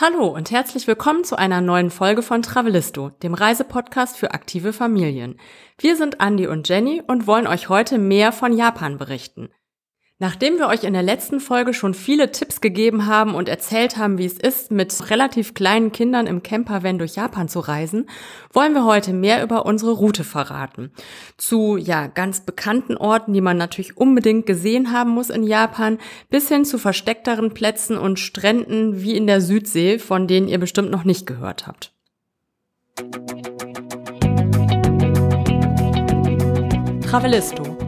Hallo und herzlich willkommen zu einer neuen Folge von Travelisto, dem Reisepodcast für aktive Familien. Wir sind Andy und Jenny und wollen euch heute mehr von Japan berichten. Nachdem wir euch in der letzten Folge schon viele Tipps gegeben haben und erzählt haben, wie es ist, mit relativ kleinen Kindern im Campervan durch Japan zu reisen, wollen wir heute mehr über unsere Route verraten. Zu, ja, ganz bekannten Orten, die man natürlich unbedingt gesehen haben muss in Japan, bis hin zu versteckteren Plätzen und Stränden wie in der Südsee, von denen ihr bestimmt noch nicht gehört habt. Travelisto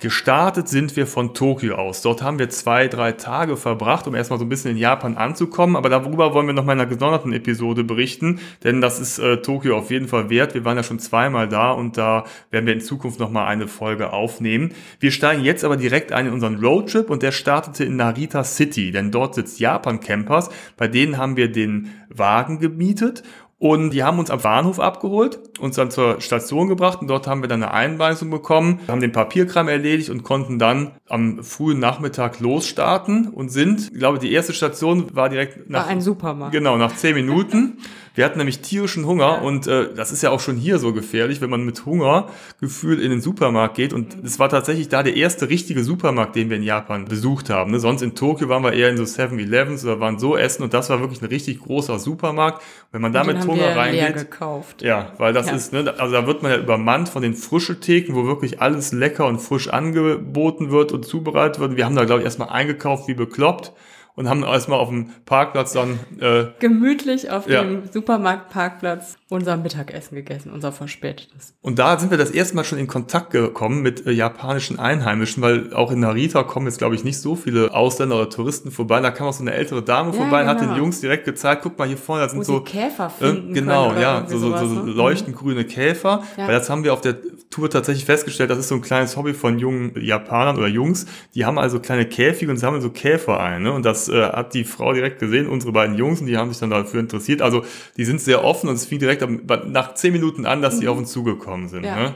Gestartet sind wir von Tokio aus. Dort haben wir zwei, drei Tage verbracht, um erstmal so ein bisschen in Japan anzukommen. Aber darüber wollen wir noch mal in einer gesonderten Episode berichten, denn das ist äh, Tokio auf jeden Fall wert. Wir waren ja schon zweimal da und da werden wir in Zukunft noch mal eine Folge aufnehmen. Wir steigen jetzt aber direkt ein in unseren Roadtrip und der startete in Narita City, denn dort sitzt Japan Campers. Bei denen haben wir den Wagen gemietet und die haben uns am Bahnhof abgeholt, uns dann zur Station gebracht und dort haben wir dann eine Einweisung bekommen, haben den Papierkram erledigt und konnten dann am frühen Nachmittag losstarten und sind, ich glaube, die erste Station war direkt nach... War ein Supermarkt. Genau, nach zehn Minuten. Wir hatten nämlich tierischen Hunger und äh, das ist ja auch schon hier so gefährlich, wenn man mit Hungergefühl in den Supermarkt geht. Und es war tatsächlich da der erste richtige Supermarkt, den wir in Japan besucht haben. Ne? Sonst in Tokio waren wir eher in so 7-Elevens oder waren so essen und das war wirklich ein richtig großer Supermarkt. Wenn man da mit Hunger reingeht. gekauft. Ja, weil das ja. ist, ne, also da wird man ja übermannt von den frischen Theken, wo wirklich alles lecker und frisch angeboten wird und zubereitet wird. Wir haben da, glaube ich, erstmal eingekauft wie bekloppt und haben erstmal auf dem Parkplatz dann äh, gemütlich auf ja. dem Supermarktparkplatz unser Mittagessen gegessen, unser verspätetes. Und da sind wir das erste Mal schon in Kontakt gekommen mit äh, japanischen Einheimischen, weil auch in Narita kommen jetzt, glaube ich, nicht so viele Ausländer oder Touristen vorbei. Da kam auch so eine ältere Dame ja, vorbei genau. und hat den genau. Jungs direkt gezeigt, guck mal hier vorne, da sind Wo so Käfer äh, finden äh, genau, ja, so, so, so, so ne? leuchtend grüne Käfer. Ja. Weil das haben wir auf der Tour tatsächlich festgestellt, das ist so ein kleines Hobby von jungen Japanern oder Jungs. Die haben also kleine Käfige und sammeln so Käfer ein. Ne? Und das äh, hat die Frau direkt gesehen, unsere beiden Jungs, und die haben sich dann dafür interessiert. Also die sind sehr offen und es fing direkt nach zehn Minuten an, dass die mhm. auf uns zugekommen sind. Ja. Ne?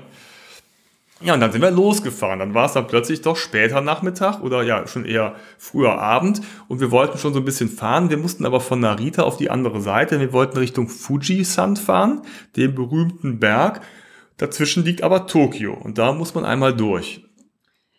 Ja, und dann sind wir losgefahren. Dann war es dann plötzlich doch später Nachmittag oder ja schon eher früher Abend und wir wollten schon so ein bisschen fahren. Wir mussten aber von Narita auf die andere Seite. Wir wollten Richtung Fuji-San fahren, dem berühmten Berg. Dazwischen liegt aber Tokio und da muss man einmal durch.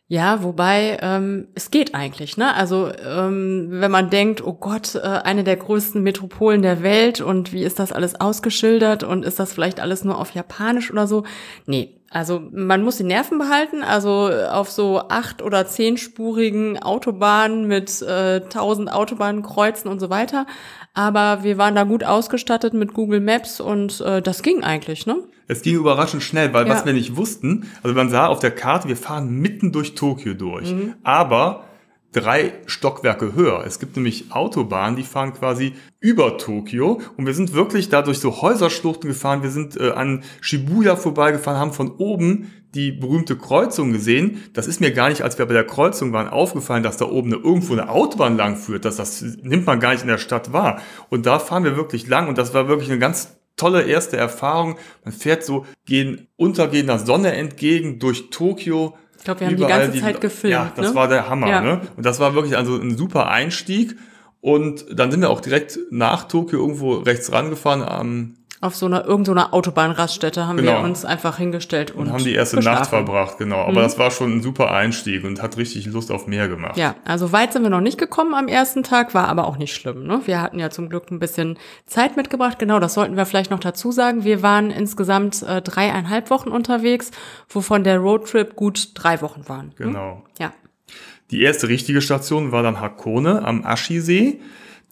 Ja, wobei ähm, es geht eigentlich, ne? Also ähm, wenn man denkt, oh Gott, äh, eine der größten Metropolen der Welt und wie ist das alles ausgeschildert und ist das vielleicht alles nur auf Japanisch oder so? Nee, also man muss die Nerven behalten. Also auf so acht oder zehnspurigen Autobahnen mit äh, tausend äh, Autobahnkreuzen und so weiter. Aber wir waren da gut ausgestattet mit Google Maps und äh, das ging eigentlich, ne? Es ging überraschend schnell, weil ja. was wir nicht wussten, also man sah auf der Karte, wir fahren mitten durch Tokio durch. Mhm. Aber drei Stockwerke höher. Es gibt nämlich Autobahnen, die fahren quasi über Tokio und wir sind wirklich da durch so Häuserschluchten gefahren. Wir sind äh, an Shibuya vorbeigefahren, haben von oben die berühmte Kreuzung gesehen. Das ist mir gar nicht, als wir bei der Kreuzung waren, aufgefallen, dass da oben eine, irgendwo eine Autobahn lang führt. Das, das nimmt man gar nicht in der Stadt wahr. Und da fahren wir wirklich lang und das war wirklich eine ganz tolle erste Erfahrung. Man fährt so gehen untergehender Sonne entgegen durch Tokio ich glaube, wir haben die ganze Zeit gefilmt. Ja, das ne? war der Hammer. Ja. Ne? Und das war wirklich also ein super Einstieg. Und dann sind wir auch direkt nach Tokio irgendwo rechts rangefahren am auf so einer irgendeiner Autobahnraststätte haben genau. wir uns einfach hingestellt und, und haben die erste geschlafen. Nacht verbracht, genau. Aber mhm. das war schon ein super Einstieg und hat richtig Lust auf mehr gemacht. Ja, also weit sind wir noch nicht gekommen am ersten Tag, war aber auch nicht schlimm. Ne? Wir hatten ja zum Glück ein bisschen Zeit mitgebracht. Genau, das sollten wir vielleicht noch dazu sagen. Wir waren insgesamt äh, dreieinhalb Wochen unterwegs, wovon der Roadtrip gut drei Wochen waren. Hm? Genau. Ja. Die erste richtige Station war dann Hakone am Ashi-See.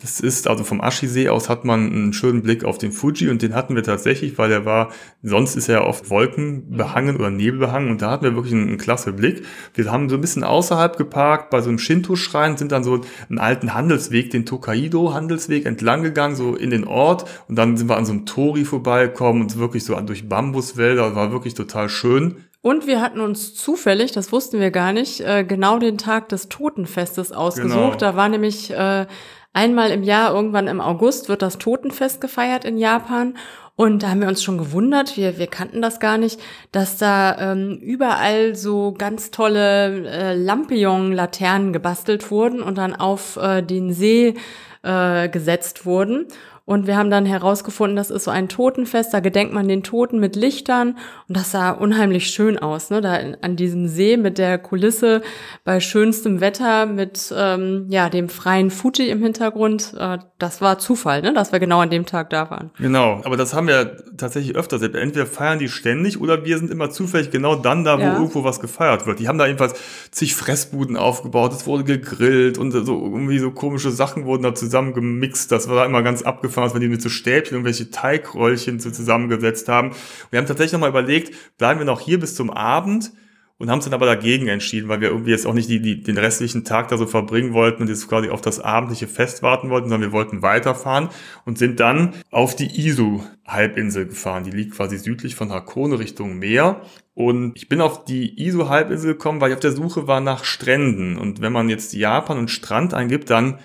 Das ist, also vom Ashi-See aus hat man einen schönen Blick auf den Fuji und den hatten wir tatsächlich, weil er war, sonst ist er ja oft wolkenbehangen oder nebelbehangen und da hatten wir wirklich einen, einen klasse Blick. Wir haben so ein bisschen außerhalb geparkt, bei so einem Shinto-Schrein, sind dann so einen alten Handelsweg, den Tokaido-Handelsweg entlang gegangen, so in den Ort und dann sind wir an so einem Tori vorbeigekommen und wirklich so durch Bambuswälder, war wirklich total schön. Und wir hatten uns zufällig, das wussten wir gar nicht, äh, genau den Tag des Totenfestes ausgesucht. Genau. Da war nämlich äh, einmal im Jahr, irgendwann im August, wird das Totenfest gefeiert in Japan. Und da haben wir uns schon gewundert, wir, wir kannten das gar nicht, dass da ähm, überall so ganz tolle äh, Lampion-Laternen gebastelt wurden und dann auf äh, den See äh, gesetzt wurden. Und wir haben dann herausgefunden, das ist so ein Totenfest, da gedenkt man den Toten mit Lichtern und das sah unheimlich schön aus, ne? Da an diesem See mit der Kulisse bei schönstem Wetter mit ähm, ja dem freien Fuji im Hintergrund. Äh, das war Zufall, ne? Dass wir genau an dem Tag da waren. Genau, aber das haben wir tatsächlich öfters. Entweder feiern die ständig oder wir sind immer zufällig genau dann da, wo ja. irgendwo was gefeiert wird. Die haben da jedenfalls zig Fressbuden aufgebaut, es wurde gegrillt und so irgendwie so komische Sachen wurden da zusammen gemixt. Das war da immer ganz abgefahren gefahren, als wir die mit so Stäbchen irgendwelche Teigrollchen so zusammengesetzt haben. wir haben tatsächlich nochmal überlegt, bleiben wir noch hier bis zum Abend und haben uns dann aber dagegen entschieden, weil wir irgendwie jetzt auch nicht die, die, den restlichen Tag da so verbringen wollten und jetzt quasi auf das abendliche Fest warten wollten, sondern wir wollten weiterfahren und sind dann auf die Isu-Halbinsel gefahren. Die liegt quasi südlich von Hakone Richtung Meer. Und ich bin auf die Isu-Halbinsel gekommen, weil ich auf der Suche war nach Stränden. Und wenn man jetzt Japan und Strand eingibt, dann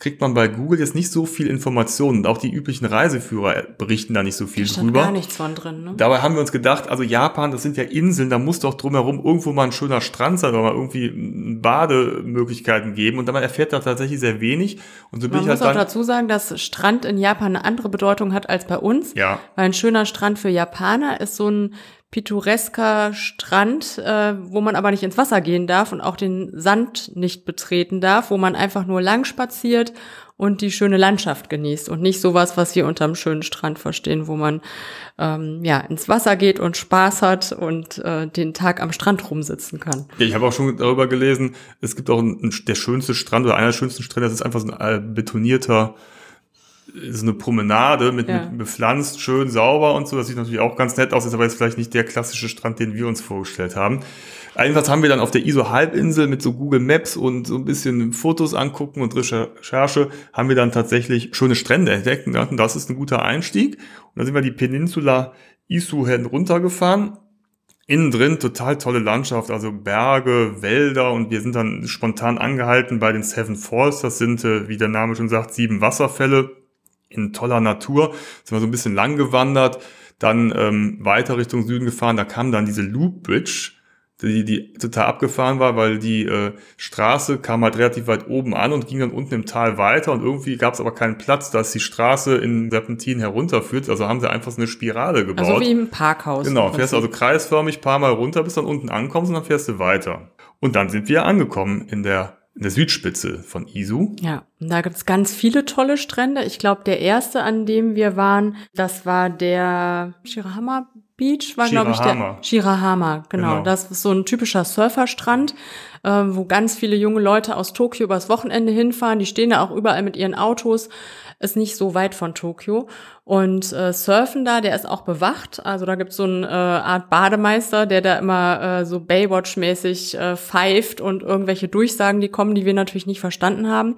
kriegt man bei Google jetzt nicht so viel Informationen. Und auch die üblichen Reiseführer berichten da nicht so viel da stand drüber. gar nichts von drin. Ne? Dabei haben wir uns gedacht, also Japan, das sind ja Inseln, da muss doch drumherum irgendwo mal ein schöner Strand sein oder mal irgendwie Bademöglichkeiten geben. Und dabei erfährt da tatsächlich sehr wenig. Und so bin man ich halt muss auch dazu sagen, dass Strand in Japan eine andere Bedeutung hat als bei uns. Ja. Weil ein schöner Strand für Japaner ist so ein pittoresker Strand, äh, wo man aber nicht ins Wasser gehen darf und auch den Sand nicht betreten darf, wo man einfach nur lang spaziert und die schöne Landschaft genießt und nicht sowas, was wir unterm schönen Strand verstehen, wo man ähm, ja ins Wasser geht und Spaß hat und äh, den Tag am Strand rumsitzen kann. Ja, ich habe auch schon darüber gelesen, es gibt auch einen, der schönste Strand oder einer der schönsten Strände, das ist einfach so ein äh, betonierter so eine Promenade mit, ja. mit bepflanzt, schön sauber und so. Das sieht natürlich auch ganz nett aus, ist aber jetzt vielleicht nicht der klassische Strand, den wir uns vorgestellt haben. Jedenfalls haben wir dann auf der ISO-Halbinsel mit so Google Maps und so ein bisschen Fotos angucken und Recherche, haben wir dann tatsächlich schöne Strände entdeckt und dachten, das ist ein guter Einstieg. Und dann sind wir die Peninsula Isu runtergefahren. Innen drin total tolle Landschaft, also Berge, Wälder und wir sind dann spontan angehalten bei den Seven Falls. Das sind, äh, wie der Name schon sagt, sieben Wasserfälle in toller Natur, sind wir so ein bisschen lang gewandert, dann ähm, weiter Richtung Süden gefahren, da kam dann diese Loop Bridge, die, die total abgefahren war, weil die äh, Straße kam halt relativ weit oben an und ging dann unten im Tal weiter und irgendwie gab es aber keinen Platz, dass die Straße in Serpentin herunterführt, also haben sie einfach so eine Spirale gebaut. Also wie im Parkhaus. Genau, fährst also kreisförmig paar Mal runter, bis dann unten ankommst und dann fährst du weiter. Und dann sind wir angekommen in der in der Südspitze von Isu. Ja, da gibt's ganz viele tolle Strände. Ich glaube, der erste, an dem wir waren, das war der Shirahama Beach, war glaube ich der Shirahama, genau. genau. Das ist so ein typischer Surferstrand, äh, wo ganz viele junge Leute aus Tokio übers Wochenende hinfahren. Die stehen da auch überall mit ihren Autos ist nicht so weit von Tokio. Und äh, Surfen da, der ist auch bewacht. Also da gibt's so eine äh, Art Bademeister, der da immer äh, so Baywatch-mäßig äh, pfeift und irgendwelche Durchsagen, die kommen, die wir natürlich nicht verstanden haben.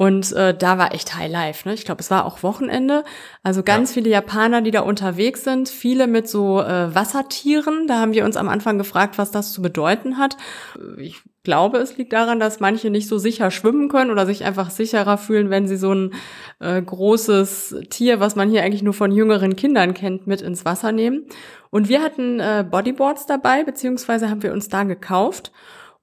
Und äh, da war echt High Life. Ne? Ich glaube, es war auch Wochenende. Also ganz ja. viele Japaner, die da unterwegs sind, viele mit so äh, Wassertieren. Da haben wir uns am Anfang gefragt, was das zu bedeuten hat. Ich glaube, es liegt daran, dass manche nicht so sicher schwimmen können oder sich einfach sicherer fühlen, wenn sie so ein äh, großes Tier, was man hier eigentlich nur von jüngeren Kindern kennt, mit ins Wasser nehmen. Und wir hatten äh, Bodyboards dabei, beziehungsweise haben wir uns da gekauft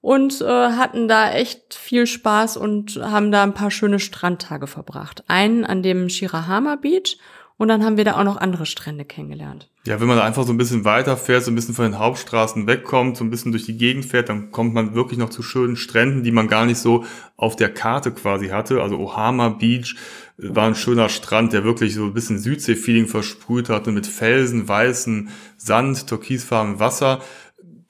und äh, hatten da echt viel Spaß und haben da ein paar schöne Strandtage verbracht. Einen an dem Shirahama Beach und dann haben wir da auch noch andere Strände kennengelernt. Ja, wenn man da einfach so ein bisschen weiterfährt, so ein bisschen von den Hauptstraßen wegkommt, so ein bisschen durch die Gegend fährt, dann kommt man wirklich noch zu schönen Stränden, die man gar nicht so auf der Karte quasi hatte. Also Ohama Beach äh, war ein schöner Strand, der wirklich so ein bisschen Südsee-Feeling versprüht hatte mit Felsen, weißen Sand, türkisfarbenem Wasser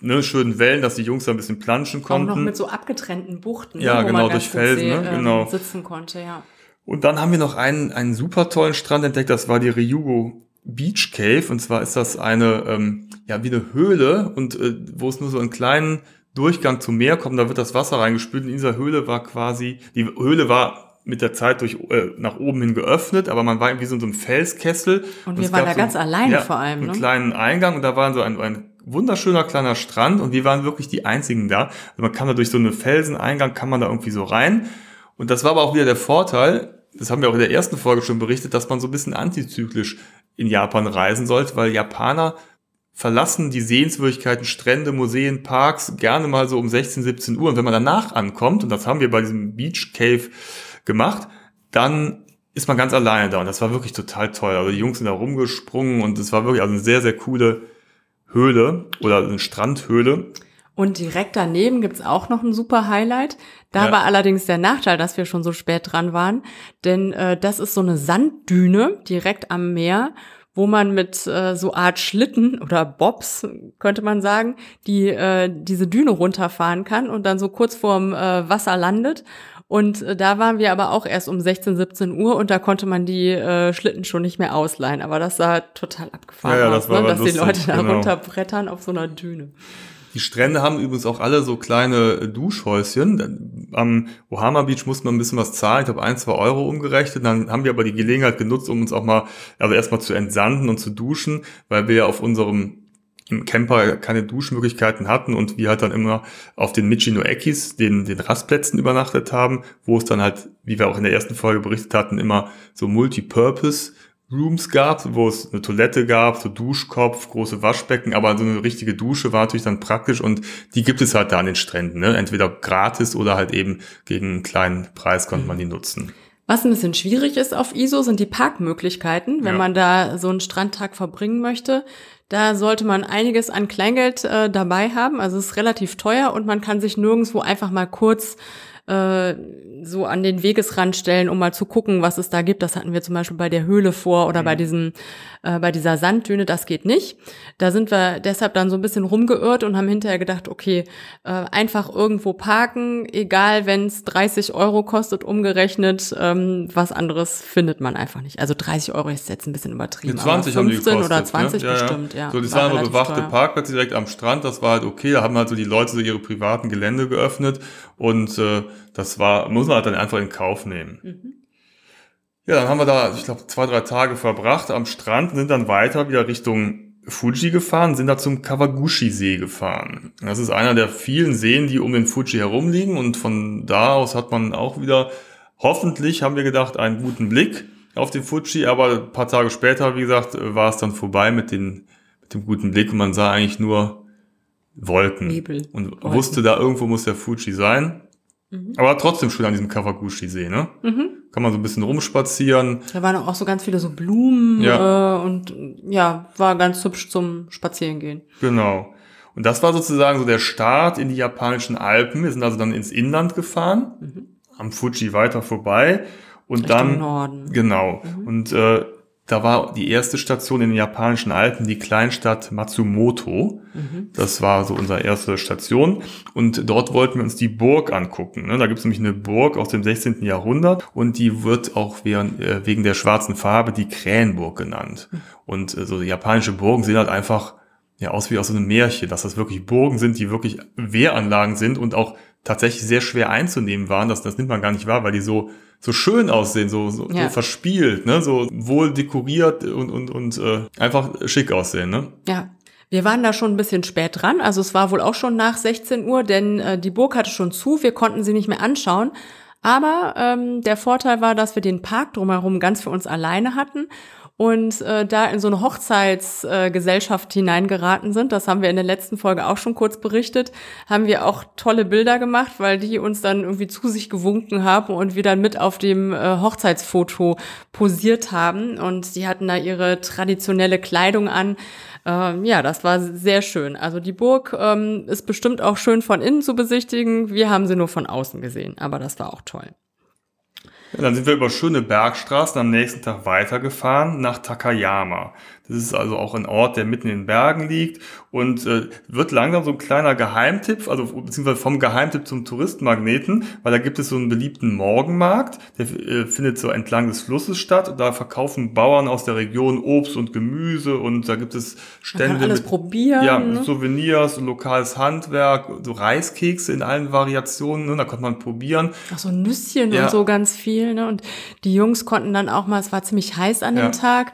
ne, schönen Wellen, dass die Jungs da ein bisschen planschen konnten. Auch noch mit so abgetrennten Buchten, ja, ne, genau, durch Felsen, ne, genau. sitzen konnte, ja. Und dann haben wir noch einen, einen super tollen Strand entdeckt, das war die Ryugo Beach Cave. Und zwar ist das eine, ähm, ja, wie eine Höhle und äh, wo es nur so einen kleinen Durchgang zum Meer kommt, da wird das Wasser reingespült. In dieser Höhle war quasi, die Höhle war mit der Zeit durch äh, nach oben hin geöffnet, aber man war irgendwie so in so einem Felskessel. Und, und wir waren da so, ganz alleine ja, vor allem. Ne? Einen kleinen Eingang und da war so ein, ein wunderschöner kleiner Strand und wir waren wirklich die einzigen da. Also man kann da durch so einen Felseneingang, kann man da irgendwie so rein. Und das war aber auch wieder der Vorteil, das haben wir auch in der ersten Folge schon berichtet, dass man so ein bisschen antizyklisch in Japan reisen sollte, weil Japaner verlassen die Sehenswürdigkeiten, Strände, Museen, Parks gerne mal so um 16, 17 Uhr. Und wenn man danach ankommt, und das haben wir bei diesem Beach Cave gemacht, dann ist man ganz alleine da. Und das war wirklich total toll. Also die Jungs sind da rumgesprungen und es war wirklich also eine sehr, sehr coole Höhle oder eine Strandhöhle. Und direkt daneben gibt's auch noch ein super Highlight. Da ja. war allerdings der Nachteil, dass wir schon so spät dran waren. Denn äh, das ist so eine Sanddüne direkt am Meer, wo man mit äh, so Art Schlitten oder Bobs, könnte man sagen, die äh, diese Düne runterfahren kann und dann so kurz vorm äh, Wasser landet. Und äh, da waren wir aber auch erst um 16, 17 Uhr und da konnte man die äh, Schlitten schon nicht mehr ausleihen. Aber das sah total abgefahren ja, ja, das aus, ne? dass lustig, die Leute da genau. runterbrettern auf so einer Düne. Die Strände haben übrigens auch alle so kleine Duschhäuschen. Am Ohama Beach musste man ein bisschen was zahlen, ich glaube ein, zwei Euro umgerechnet. Dann haben wir aber die Gelegenheit genutzt, um uns auch mal, also erstmal zu entsanden und zu duschen, weil wir ja auf unserem im Camper keine Duschmöglichkeiten hatten und wir halt dann immer auf den Michino Ekis, den, den Rastplätzen übernachtet haben, wo es dann halt, wie wir auch in der ersten Folge berichtet hatten, immer so Multipurpose Rooms gab, wo es eine Toilette gab, so Duschkopf, große Waschbecken, aber so eine richtige Dusche war natürlich dann praktisch und die gibt es halt da an den Stränden, ne? entweder gratis oder halt eben gegen einen kleinen Preis konnte man die nutzen. Was ein bisschen schwierig ist auf ISO, sind die Parkmöglichkeiten, wenn ja. man da so einen Strandtag verbringen möchte. Da sollte man einiges an Kleingeld äh, dabei haben. Also es ist relativ teuer und man kann sich nirgendwo einfach mal kurz äh, so an den Wegesrand stellen, um mal zu gucken, was es da gibt. Das hatten wir zum Beispiel bei der Höhle vor oder mhm. bei diesem, äh, bei dieser Sanddüne. Das geht nicht. Da sind wir deshalb dann so ein bisschen rumgeirrt und haben hinterher gedacht, okay, äh, einfach irgendwo parken, egal wenn es 30 Euro kostet, umgerechnet, ähm, was anderes findet man einfach nicht. Also 30 Euro ist jetzt ein bisschen übertrieben. Die 20 aber 15 haben die gekostet, oder 20 ne? ja, bestimmt, ja. ja. So, das war waren aber bewachte teuer. Parkplätze direkt am Strand. Das war halt okay. Da haben halt so die Leute so ihre privaten Gelände geöffnet und äh, das war, muss man halt dann einfach in Kauf nehmen. Mhm. Ja, dann haben wir da, ich glaube, zwei, drei Tage verbracht am Strand, sind dann weiter wieder Richtung Fuji gefahren, sind da zum Kawaguchi-See gefahren. Das ist einer der vielen Seen, die um den Fuji herumliegen und von da aus hat man auch wieder, hoffentlich haben wir gedacht, einen guten Blick auf den Fuji, aber ein paar Tage später, wie gesagt, war es dann vorbei mit, den, mit dem guten Blick und man sah eigentlich nur Wolken Nebel. und Wolken. wusste, da irgendwo muss der Fuji sein. Mhm. Aber trotzdem schön an diesem Kawaguchi-See, ne? Mhm. Kann man so ein bisschen rumspazieren. Da waren auch so ganz viele so Blumen ja. äh, und ja, war ganz hübsch zum Spazierengehen. Genau. Und das war sozusagen so der Start in die japanischen Alpen. Wir sind also dann ins Inland gefahren, mhm. am Fuji weiter vorbei und Richtung dann Norden. genau. Mhm. Und äh, da war die erste Station in den japanischen Alpen die Kleinstadt Matsumoto. Mhm. Das war so unsere erste Station. Und dort wollten wir uns die Burg angucken. Ne? Da gibt es nämlich eine Burg aus dem 16. Jahrhundert und die wird auch äh, wegen der schwarzen Farbe die Krähenburg genannt. Mhm. Und äh, so japanische Burgen sehen halt einfach ja aus wie aus einem Märchen, dass das wirklich Burgen sind, die wirklich Wehranlagen sind und auch tatsächlich sehr schwer einzunehmen waren. Das, das nimmt man gar nicht wahr, weil die so so schön aussehen, so, so, ja. so verspielt, ne? so wohl dekoriert und, und, und äh, einfach schick aussehen. Ne? Ja. Wir waren da schon ein bisschen spät dran, also es war wohl auch schon nach 16 Uhr, denn äh, die Burg hatte schon zu, wir konnten sie nicht mehr anschauen. Aber ähm, der Vorteil war, dass wir den Park drumherum ganz für uns alleine hatten und äh, da in so eine Hochzeitsgesellschaft äh, hineingeraten sind, das haben wir in der letzten Folge auch schon kurz berichtet, haben wir auch tolle Bilder gemacht, weil die uns dann irgendwie zu sich gewunken haben und wir dann mit auf dem äh, Hochzeitsfoto posiert haben und die hatten da ihre traditionelle Kleidung an. Ähm, ja, das war sehr schön. Also die Burg ähm, ist bestimmt auch schön von innen zu besichtigen. Wir haben sie nur von außen gesehen, aber das war auch toll. Dann sind wir über schöne Bergstraßen am nächsten Tag weitergefahren nach Takayama. Das ist also auch ein Ort, der mitten in den Bergen liegt und äh, wird langsam so ein kleiner Geheimtipp, also beziehungsweise vom Geheimtipp zum Touristenmagneten, weil da gibt es so einen beliebten Morgenmarkt, der äh, findet so entlang des Flusses statt. Da verkaufen Bauern aus der Region Obst und Gemüse und da gibt es Stände. Man kann alles mit, probieren. Ja, ne? Souvenirs, lokales Handwerk, so Reiskekse in allen Variationen, ne? da konnte man probieren. Ach so Nüsschen ja. und so ganz viel. Ne? Und die Jungs konnten dann auch mal, es war ziemlich heiß an dem ja. Tag,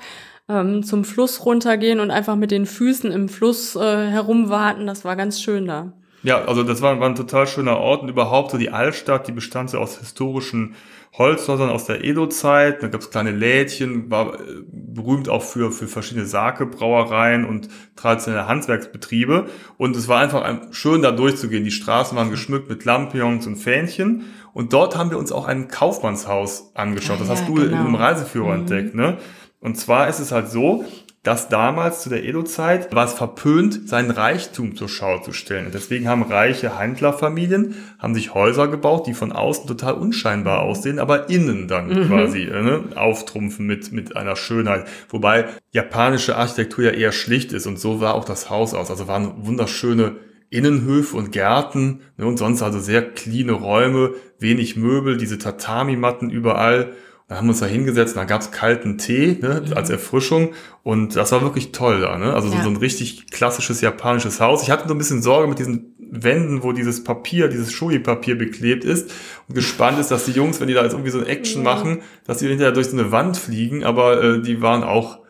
ähm, zum Fluss runtergehen und einfach mit den Füßen im Fluss äh, herumwarten. Das war ganz schön da. Ja, also das war, war ein total schöner Ort und überhaupt so die Altstadt, die bestand so aus historischen Holzhäusern aus der Edo-Zeit. Da gab es kleine Lädchen, war äh, berühmt auch für, für verschiedene Sake-Brauereien und traditionelle Handwerksbetriebe. Und es war einfach schön, da durchzugehen. Die Straßen waren geschmückt mit Lampions und Fähnchen. Und dort haben wir uns auch ein Kaufmannshaus angeschaut. Das ah, hast du genau. in einem Reiseführer mhm. entdeckt, ne? Und zwar ist es halt so, dass damals zu der Edo-Zeit war es verpönt, seinen Reichtum zur Schau zu stellen. Und deswegen haben reiche Händlerfamilien, haben sich Häuser gebaut, die von außen total unscheinbar aussehen, aber innen dann mhm. quasi äh, ne, auftrumpfen mit, mit einer Schönheit. Wobei japanische Architektur ja eher schlicht ist und so war auch das Haus aus. Also waren wunderschöne Innenhöfe und Gärten ne, und sonst also sehr cleane Räume, wenig Möbel, diese Tatami-Matten überall da haben wir uns da hingesetzt, da gab's kalten Tee ne, mhm. als Erfrischung und das war wirklich toll da. Ne? Also ja. so, ein richtig klassisches japanisches Haus. Ich hatte so ein bisschen Sorge mit diesen Wänden, wo dieses Papier, dieses Shoei-Papier beklebt ist und gespannt ist, dass die Jungs, wenn die da jetzt irgendwie so ein Action ja. machen, dass die hinterher durch so eine Wand fliegen, aber äh, die waren auch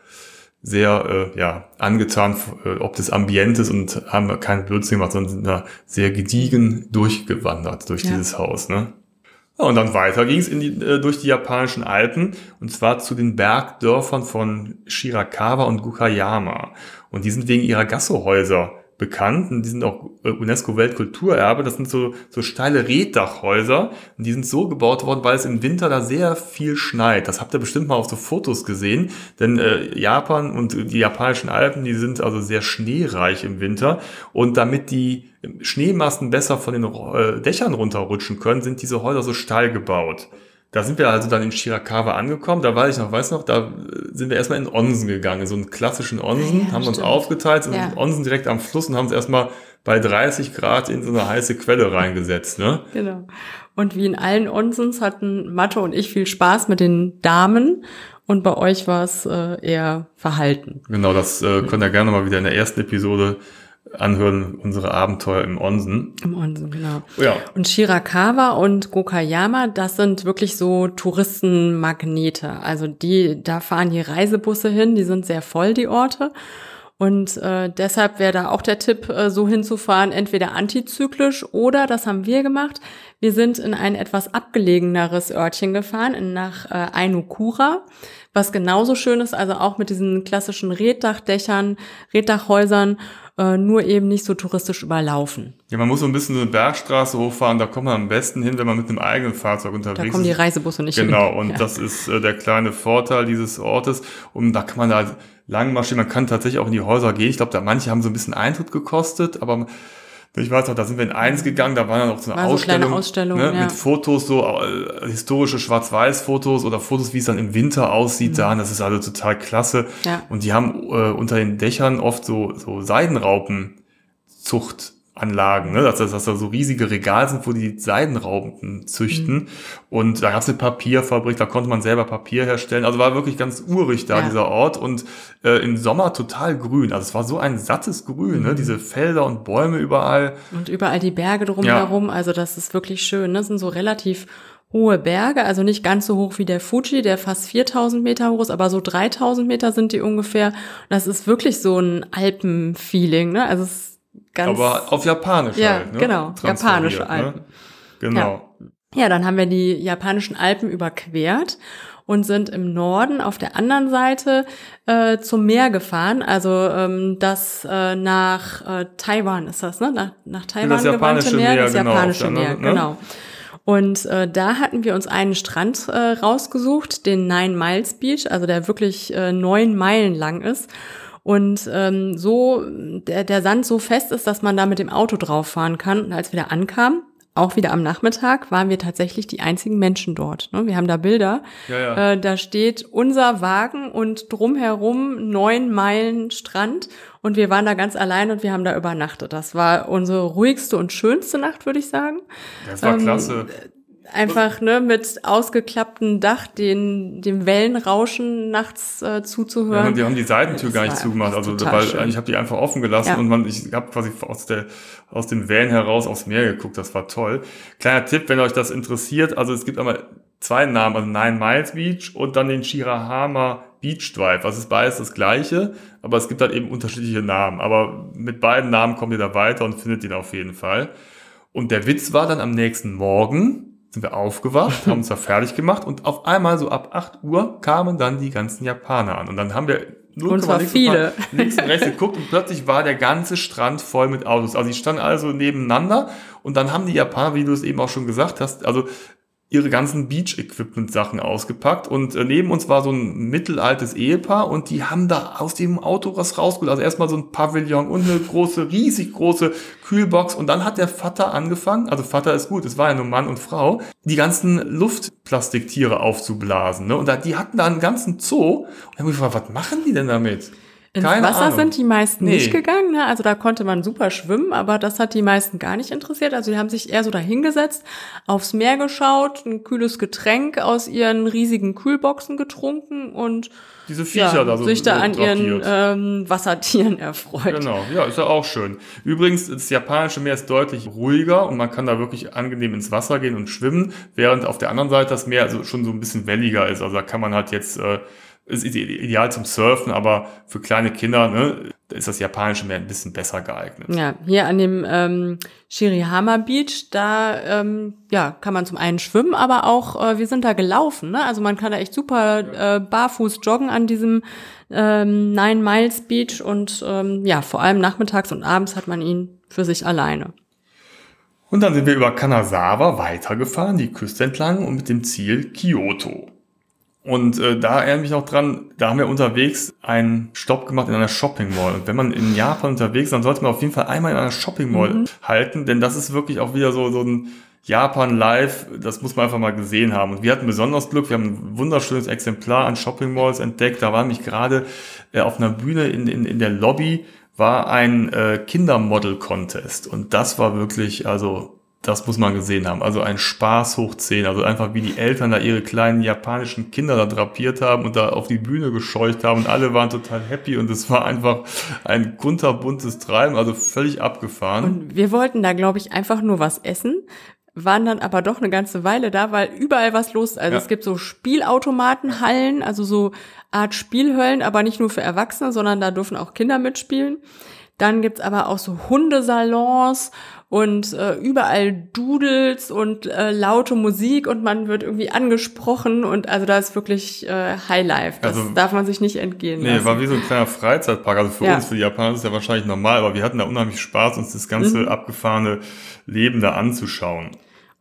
sehr äh, ja, angetan, äh, ob des Ambientes und haben keinen Blödsinn gemacht, sondern sind da sehr gediegen durchgewandert durch ja. dieses Haus. Ne? Und dann weiter ging es äh, durch die japanischen Alpen und zwar zu den Bergdörfern von Shirakawa und Gukayama. Und die sind wegen ihrer Gassohäuser bekannt und die sind auch äh, UNESCO-Weltkulturerbe. Das sind so, so steile Reddachhäuser und die sind so gebaut worden, weil es im Winter da sehr viel schneit. Das habt ihr bestimmt mal auf so Fotos gesehen, denn äh, Japan und die japanischen Alpen, die sind also sehr schneereich im Winter und damit die Schneemassen besser von den äh, Dächern runterrutschen können, sind diese Häuser so steil gebaut. Da sind wir also dann in Shirakawa angekommen. Da war ich noch, weiß noch, da sind wir erstmal in Onsen gegangen, so einen klassischen Onsen, ja, haben stimmt. uns aufgeteilt, sind ja. Onsen direkt am Fluss und haben uns erstmal bei 30 Grad in so eine heiße Quelle reingesetzt. Ne? Genau. Und wie in allen Onsens hatten Mathe und ich viel Spaß mit den Damen und bei euch war es äh, eher verhalten. Genau, das äh, könnt ihr gerne mal wieder in der ersten Episode anhören, unsere Abenteuer im Onsen. Im Onsen, genau. Ja. Und Shirakawa und Gokayama, das sind wirklich so Touristenmagnete. Also die, da fahren die Reisebusse hin, die sind sehr voll, die Orte. Und äh, deshalb wäre da auch der Tipp, äh, so hinzufahren, entweder antizyklisch oder, das haben wir gemacht, wir sind in ein etwas abgelegeneres Örtchen gefahren, nach äh, Ainukura, was genauso schön ist, also auch mit diesen klassischen Reddachdächern, Reddachhäusern äh, nur eben nicht so touristisch überlaufen. Ja, man muss so ein bisschen eine Bergstraße hochfahren, da kommt man am besten hin, wenn man mit einem eigenen Fahrzeug unterwegs ist. Da kommen die Reisebusse nicht genau, hin. Genau, und ja. das ist äh, der kleine Vorteil dieses Ortes. Und da kann man da lang marschieren, man kann tatsächlich auch in die Häuser gehen. Ich glaube, da manche haben so ein bisschen Eintritt gekostet, aber ich weiß noch, da sind wir in eins gegangen, da war dann auch so eine war Ausstellung, so Ausstellung ne, ja. mit Fotos, so äh, historische Schwarz-Weiß-Fotos oder Fotos, wie es dann im Winter aussieht mhm. da. das ist also total klasse. Ja. Und die haben äh, unter den Dächern oft so, so Seidenraupenzucht Anlagen, ne? dass, dass da so riesige Regal sind, wo die Seidenraupen züchten. Mhm. Und da gab es eine Papierfabrik, da konnte man selber Papier herstellen. Also war wirklich ganz urig da, ja. dieser Ort. Und äh, im Sommer total grün. Also es war so ein sattes Grün, ne? mhm. ne? diese Felder und Bäume überall. Und überall die Berge drumherum. Ja. Also das ist wirklich schön. Ne? Das sind so relativ hohe Berge, also nicht ganz so hoch wie der Fuji, der fast 4000 Meter hoch ist, aber so 3000 Meter sind die ungefähr. Und das ist wirklich so ein Alpenfeeling, ne? Also es Ganz, Aber auf Japanisch ja, halt, ne? genau, japanische ne? Alpen. Ne? Genau. Ja. ja, dann haben wir die japanischen Alpen überquert und sind im Norden auf der anderen Seite äh, zum Meer gefahren. Also ähm, das äh, nach äh, Taiwan ist das, ne? Nach, nach Taiwan das japanische Meer, Meer, das genau, japanische Meer, ne? genau. Und äh, da hatten wir uns einen Strand äh, rausgesucht, den Nine Miles Beach, also der wirklich äh, neun Meilen lang ist und ähm, so der, der Sand so fest ist, dass man da mit dem Auto drauf fahren kann. Und als wir da ankamen, auch wieder am Nachmittag, waren wir tatsächlich die einzigen Menschen dort. Ne? Wir haben da Bilder. Ja, ja. Äh, da steht unser Wagen und drumherum neun Meilen Strand. Und wir waren da ganz allein und wir haben da übernachtet. Das war unsere ruhigste und schönste Nacht, würde ich sagen. Das war ähm, klasse einfach ne mit ausgeklapptem Dach den dem Wellenrauschen nachts äh, zuzuhören. Ja, die haben die Seitentür gar nicht zugemacht, also weil schön. ich habe die einfach offen gelassen ja. und man ich habe quasi aus der aus dem Van heraus aufs Meer geguckt, das war toll. Kleiner Tipp, wenn euch das interessiert, also es gibt einmal zwei Namen, also Nine Miles Beach und dann den Shirahama Beach Drive. Also es ist beides das gleiche, aber es gibt halt eben unterschiedliche Namen. Aber mit beiden Namen kommt ihr da weiter und findet ihn auf jeden Fall. Und der Witz war dann am nächsten Morgen, sind wir aufgewacht, haben uns da fertig gemacht und auf einmal so ab 8 Uhr kamen dann die ganzen Japaner an. Und dann haben wir nur und zwar viele. links und rechts geguckt und plötzlich war der ganze Strand voll mit Autos. Also die standen also nebeneinander und dann haben die Japaner, wie du es eben auch schon gesagt hast, also ihre ganzen Beach-Equipment-Sachen ausgepackt und äh, neben uns war so ein mittelaltes Ehepaar und die haben da aus dem Auto was rausgeholt. Also erstmal so ein Pavillon und eine große, riesig große Kühlbox und dann hat der Vater angefangen, also Vater ist gut, es war ja nur Mann und Frau, die ganzen Luftplastiktiere aufzublasen. Ne? Und da, die hatten da einen ganzen Zoo und ich habe mich gefragt, was machen die denn damit? Ins Keine Wasser Ahnung. sind die meisten nee. nicht gegangen, ne? also da konnte man super schwimmen, aber das hat die meisten gar nicht interessiert. Also die haben sich eher so dahingesetzt, aufs Meer geschaut, ein kühles Getränk aus ihren riesigen Kühlboxen getrunken und diese Viecher ja, da so sich da an ihren ähm, Wassertieren erfreut. Genau, ja, ist ja auch schön. Übrigens, das japanische Meer ist deutlich ruhiger und man kann da wirklich angenehm ins Wasser gehen und schwimmen, während auf der anderen Seite das Meer also schon so ein bisschen welliger ist. Also da kann man halt jetzt äh, ist ideal zum Surfen, aber für kleine Kinder ne, ist das japanische Meer ein bisschen besser geeignet. Ja, hier an dem ähm, Shirihama Beach, da ähm, ja, kann man zum einen schwimmen, aber auch äh, wir sind da gelaufen. Ne? Also man kann da echt super äh, barfuß joggen an diesem ähm, Nine Miles Beach und ähm, ja, vor allem nachmittags und abends hat man ihn für sich alleine. Und dann sind wir über Kanazawa weitergefahren, die Küste entlang und mit dem Ziel Kyoto. Und äh, da erinnere ich mich noch dran, da haben wir unterwegs einen Stopp gemacht in einer Shopping Mall. Und wenn man in Japan unterwegs ist, dann sollte man auf jeden Fall einmal in einer Shopping Mall mhm. halten, denn das ist wirklich auch wieder so, so ein Japan live, das muss man einfach mal gesehen haben. Und wir hatten besonders Glück, wir haben ein wunderschönes Exemplar an Shopping Malls entdeckt. Da war nämlich gerade äh, auf einer Bühne in, in, in der Lobby war ein äh, Kindermodel-Contest. Und das war wirklich, also das muss man gesehen haben. Also ein Spaß hoch 10. Also einfach wie die Eltern da ihre kleinen japanischen Kinder da drapiert haben und da auf die Bühne gescheucht haben und alle waren total happy und es war einfach ein kunterbuntes Treiben, also völlig abgefahren. Und wir wollten da, glaube ich, einfach nur was essen waren dann aber doch eine ganze Weile da, weil überall was los ist. Also ja. es gibt so Spielautomatenhallen, also so Art Spielhöllen, aber nicht nur für Erwachsene, sondern da dürfen auch Kinder mitspielen. Dann gibt's aber auch so Hundesalons und äh, überall Doodles und äh, laute Musik und man wird irgendwie angesprochen und also da ist wirklich äh, Highlife. Das also, darf man sich nicht entgehen nee, lassen. war wie so ein kleiner Freizeitpark. Also für ja. uns, für die Japaner ist es ja wahrscheinlich normal, aber wir hatten da unheimlich Spaß, uns das ganze mhm. abgefahrene Leben da anzuschauen.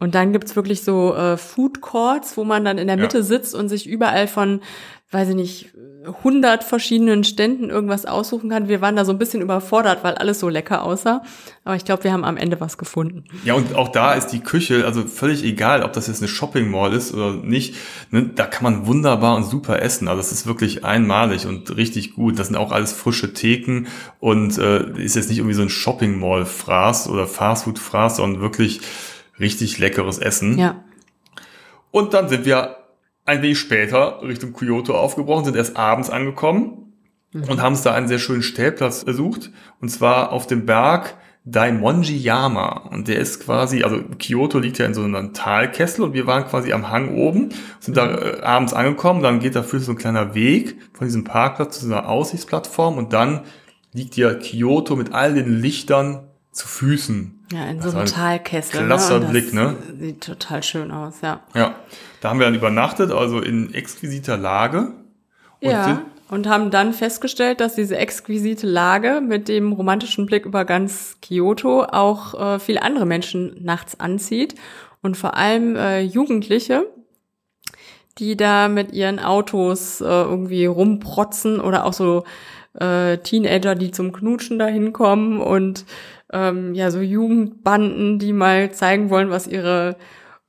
Und dann gibt's wirklich so äh, Food Courts, wo man dann in der Mitte ja. sitzt und sich überall von weiß ich nicht, 100 verschiedenen Ständen irgendwas aussuchen kann. Wir waren da so ein bisschen überfordert, weil alles so lecker aussah. Aber ich glaube, wir haben am Ende was gefunden. Ja, und auch da ist die Küche, also völlig egal, ob das jetzt eine Shopping Mall ist oder nicht. Ne, da kann man wunderbar und super essen. Also das ist wirklich einmalig und richtig gut. Das sind auch alles frische Theken und äh, ist jetzt nicht irgendwie so ein Shopping Mall Fraß oder Fastfood Fraß, sondern wirklich richtig leckeres Essen. Ja. Und dann sind wir ein wenig später Richtung Kyoto aufgebrochen, sind erst abends angekommen mhm. und haben uns da einen sehr schönen Stellplatz besucht. Und zwar auf dem Berg Daimonji-yama. Und der ist quasi, also Kyoto liegt ja in so einem Talkessel und wir waren quasi am Hang oben, sind da äh, abends angekommen, dann geht dafür so ein kleiner Weg von diesem Parkplatz zu so einer Aussichtsplattform und dann liegt ja Kyoto mit all den Lichtern zu Füßen. Ja, in so einem Talkessel. Ne? Klasser ne? Blick, ne? Sieht total schön aus, ja. Ja, da haben wir dann übernachtet, also in exquisiter Lage. Und ja, und haben dann festgestellt, dass diese exquisite Lage mit dem romantischen Blick über ganz Kyoto auch äh, viele andere Menschen nachts anzieht. Und vor allem äh, Jugendliche, die da mit ihren Autos äh, irgendwie rumprotzen oder auch so äh, Teenager, die zum Knutschen dahin kommen und ähm, ja so Jugendbanden, die mal zeigen wollen, was ihre